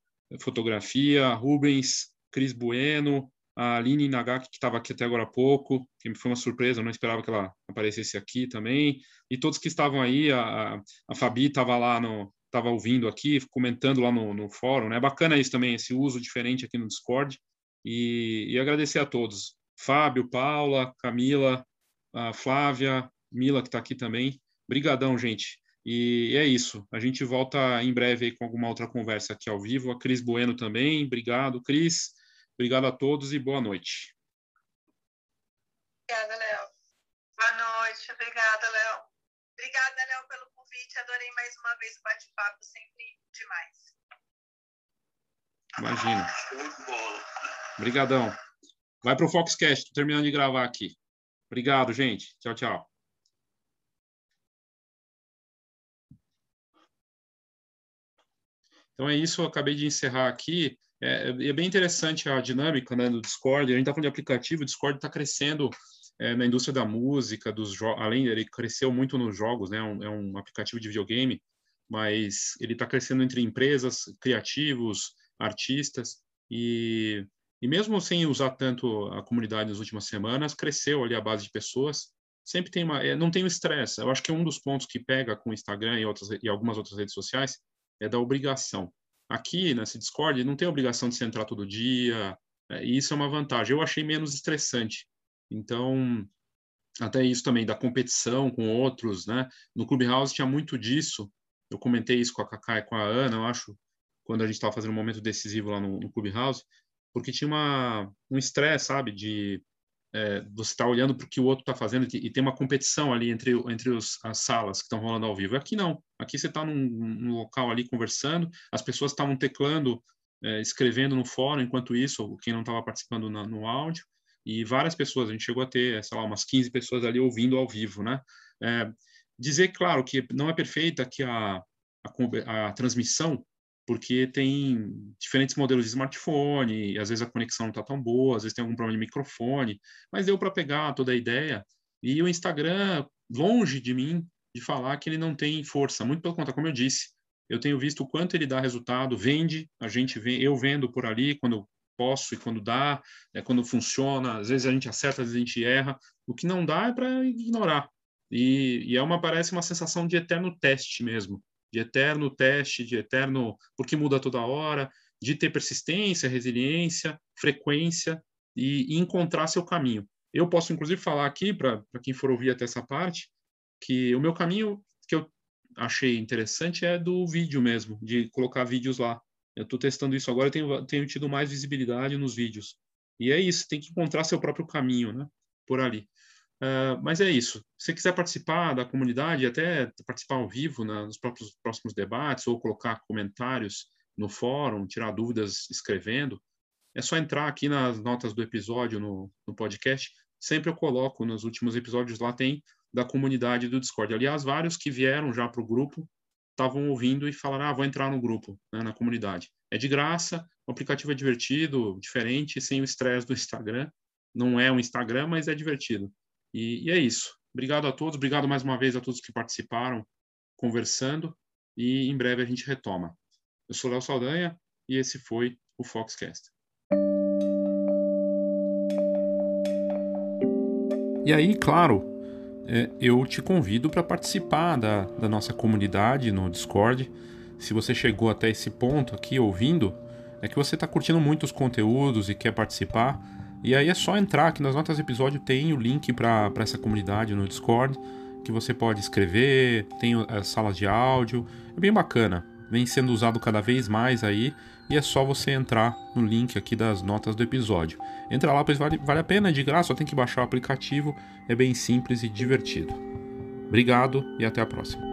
[SPEAKER 1] Fotografia, Rubens, Cris Bueno, a Aline Nagaki, que estava aqui até agora há pouco, que foi uma surpresa, eu não esperava que ela aparecesse aqui também, e todos que estavam aí, a, a Fabi estava lá no, estava ouvindo aqui, comentando lá no, no fórum, né? Bacana isso também, esse uso diferente aqui no Discord. E, e agradecer a todos. Fábio, Paula, Camila, Flávia, Mila, que está aqui também. Brigadão, gente. E é isso. A gente volta em breve com alguma outra conversa aqui ao vivo. A Cris Bueno também. Obrigado, Cris. Obrigado a todos e boa noite.
[SPEAKER 2] Obrigada, Léo. Boa noite. Obrigada, Léo. Obrigada, Léo, pelo convite. Adorei mais uma vez o bate-papo, sempre demais.
[SPEAKER 1] Imagina. Obrigadão. Vai pro Foxcast, tô terminando de gravar aqui. Obrigado, gente. Tchau, tchau. Então é isso, eu acabei de encerrar aqui. É, é bem interessante a dinâmica né, do Discord. A gente está falando de aplicativo, o Discord está crescendo é, na indústria da música, dos além ele cresceu muito nos jogos, né? É um, é um aplicativo de videogame, mas ele está crescendo entre empresas, criativos, artistas e, e mesmo sem usar tanto a comunidade nas últimas semanas, cresceu ali a base de pessoas. Sempre tem uma, é, não tem o estresse. Eu acho que um dos pontos que pega com o Instagram e outras e algumas outras redes sociais é da obrigação. Aqui nesse Discord não tem obrigação de se entrar todo dia, é, e isso é uma vantagem. Eu achei menos estressante. Então, até isso também da competição com outros, né? No Clubhouse tinha muito disso. Eu comentei isso com a Kaká e com a Ana, eu acho, quando a gente estava fazendo um momento decisivo lá no, no Clubhouse, porque tinha uma, um estresse, sabe, de é, você estar tá olhando para o que o outro está fazendo e, tem uma competição ali entre, entre os, as salas que estão rolando ao vivo. Aqui não. Aqui você está num, num, local ali conversando, as pessoas estavam teclando, é, escrevendo no fórum, enquanto isso, quem não estava participando na, no áudio, e várias pessoas, a gente chegou a ter, sei lá, umas 15 pessoas ali ouvindo ao vivo, né? É, dizer, claro, que não é perfeita que a, a, a transmissão porque tem diferentes modelos de smartphone, às vezes a conexão não está tão boa, às vezes tem algum problema de microfone, mas deu para pegar toda a ideia. E o Instagram, longe de mim de falar que ele não tem força, muito pelo contrário, como eu disse, eu tenho visto o quanto ele dá resultado, vende, a gente vê, eu vendo por ali quando posso e quando dá, é quando funciona, às vezes a gente acerta, às vezes a gente erra, o que não dá é para ignorar. E, e é uma parece uma sensação de eterno teste mesmo de eterno teste, de eterno, porque muda toda hora, de ter persistência, resiliência, frequência e, e encontrar seu caminho. Eu posso, inclusive, falar aqui, para quem for ouvir até essa parte, que o meu caminho que eu achei interessante é do vídeo mesmo, de colocar vídeos lá. Eu estou testando isso agora, tenho, tenho tido mais visibilidade nos vídeos. E é isso, tem que encontrar seu próprio caminho, né? Por ali. Uh, mas é isso. Se você quiser participar da comunidade, até participar ao vivo né, nos próprios, próximos debates, ou colocar comentários no fórum, tirar dúvidas escrevendo, é só entrar aqui nas notas do episódio no, no podcast. Sempre eu coloco nos últimos episódios lá tem da comunidade do Discord. Aliás, vários que vieram já para o grupo estavam ouvindo e falaram: ah, vou entrar no grupo, né, na comunidade. É de graça, o aplicativo é divertido, diferente, sem o estresse do Instagram. Não é um Instagram, mas é divertido. E, e é isso. Obrigado a todos, obrigado mais uma vez a todos que participaram, conversando, e em breve a gente retoma. Eu sou Léo Saldanha e esse foi o Foxcast. E aí, claro, eu te convido para participar da, da nossa comunidade no Discord. Se você chegou até esse ponto aqui ouvindo, é que você está curtindo muito os conteúdos e quer participar. E aí é só entrar, que nas notas do episódio tem o link para essa comunidade no Discord, que você pode escrever, tem as salas de áudio, é bem bacana. Vem sendo usado cada vez mais aí, e é só você entrar no link aqui das notas do episódio. Entra lá, pois vale, vale a pena, é de graça, só tem que baixar o aplicativo, é bem simples e divertido. Obrigado e até a próxima.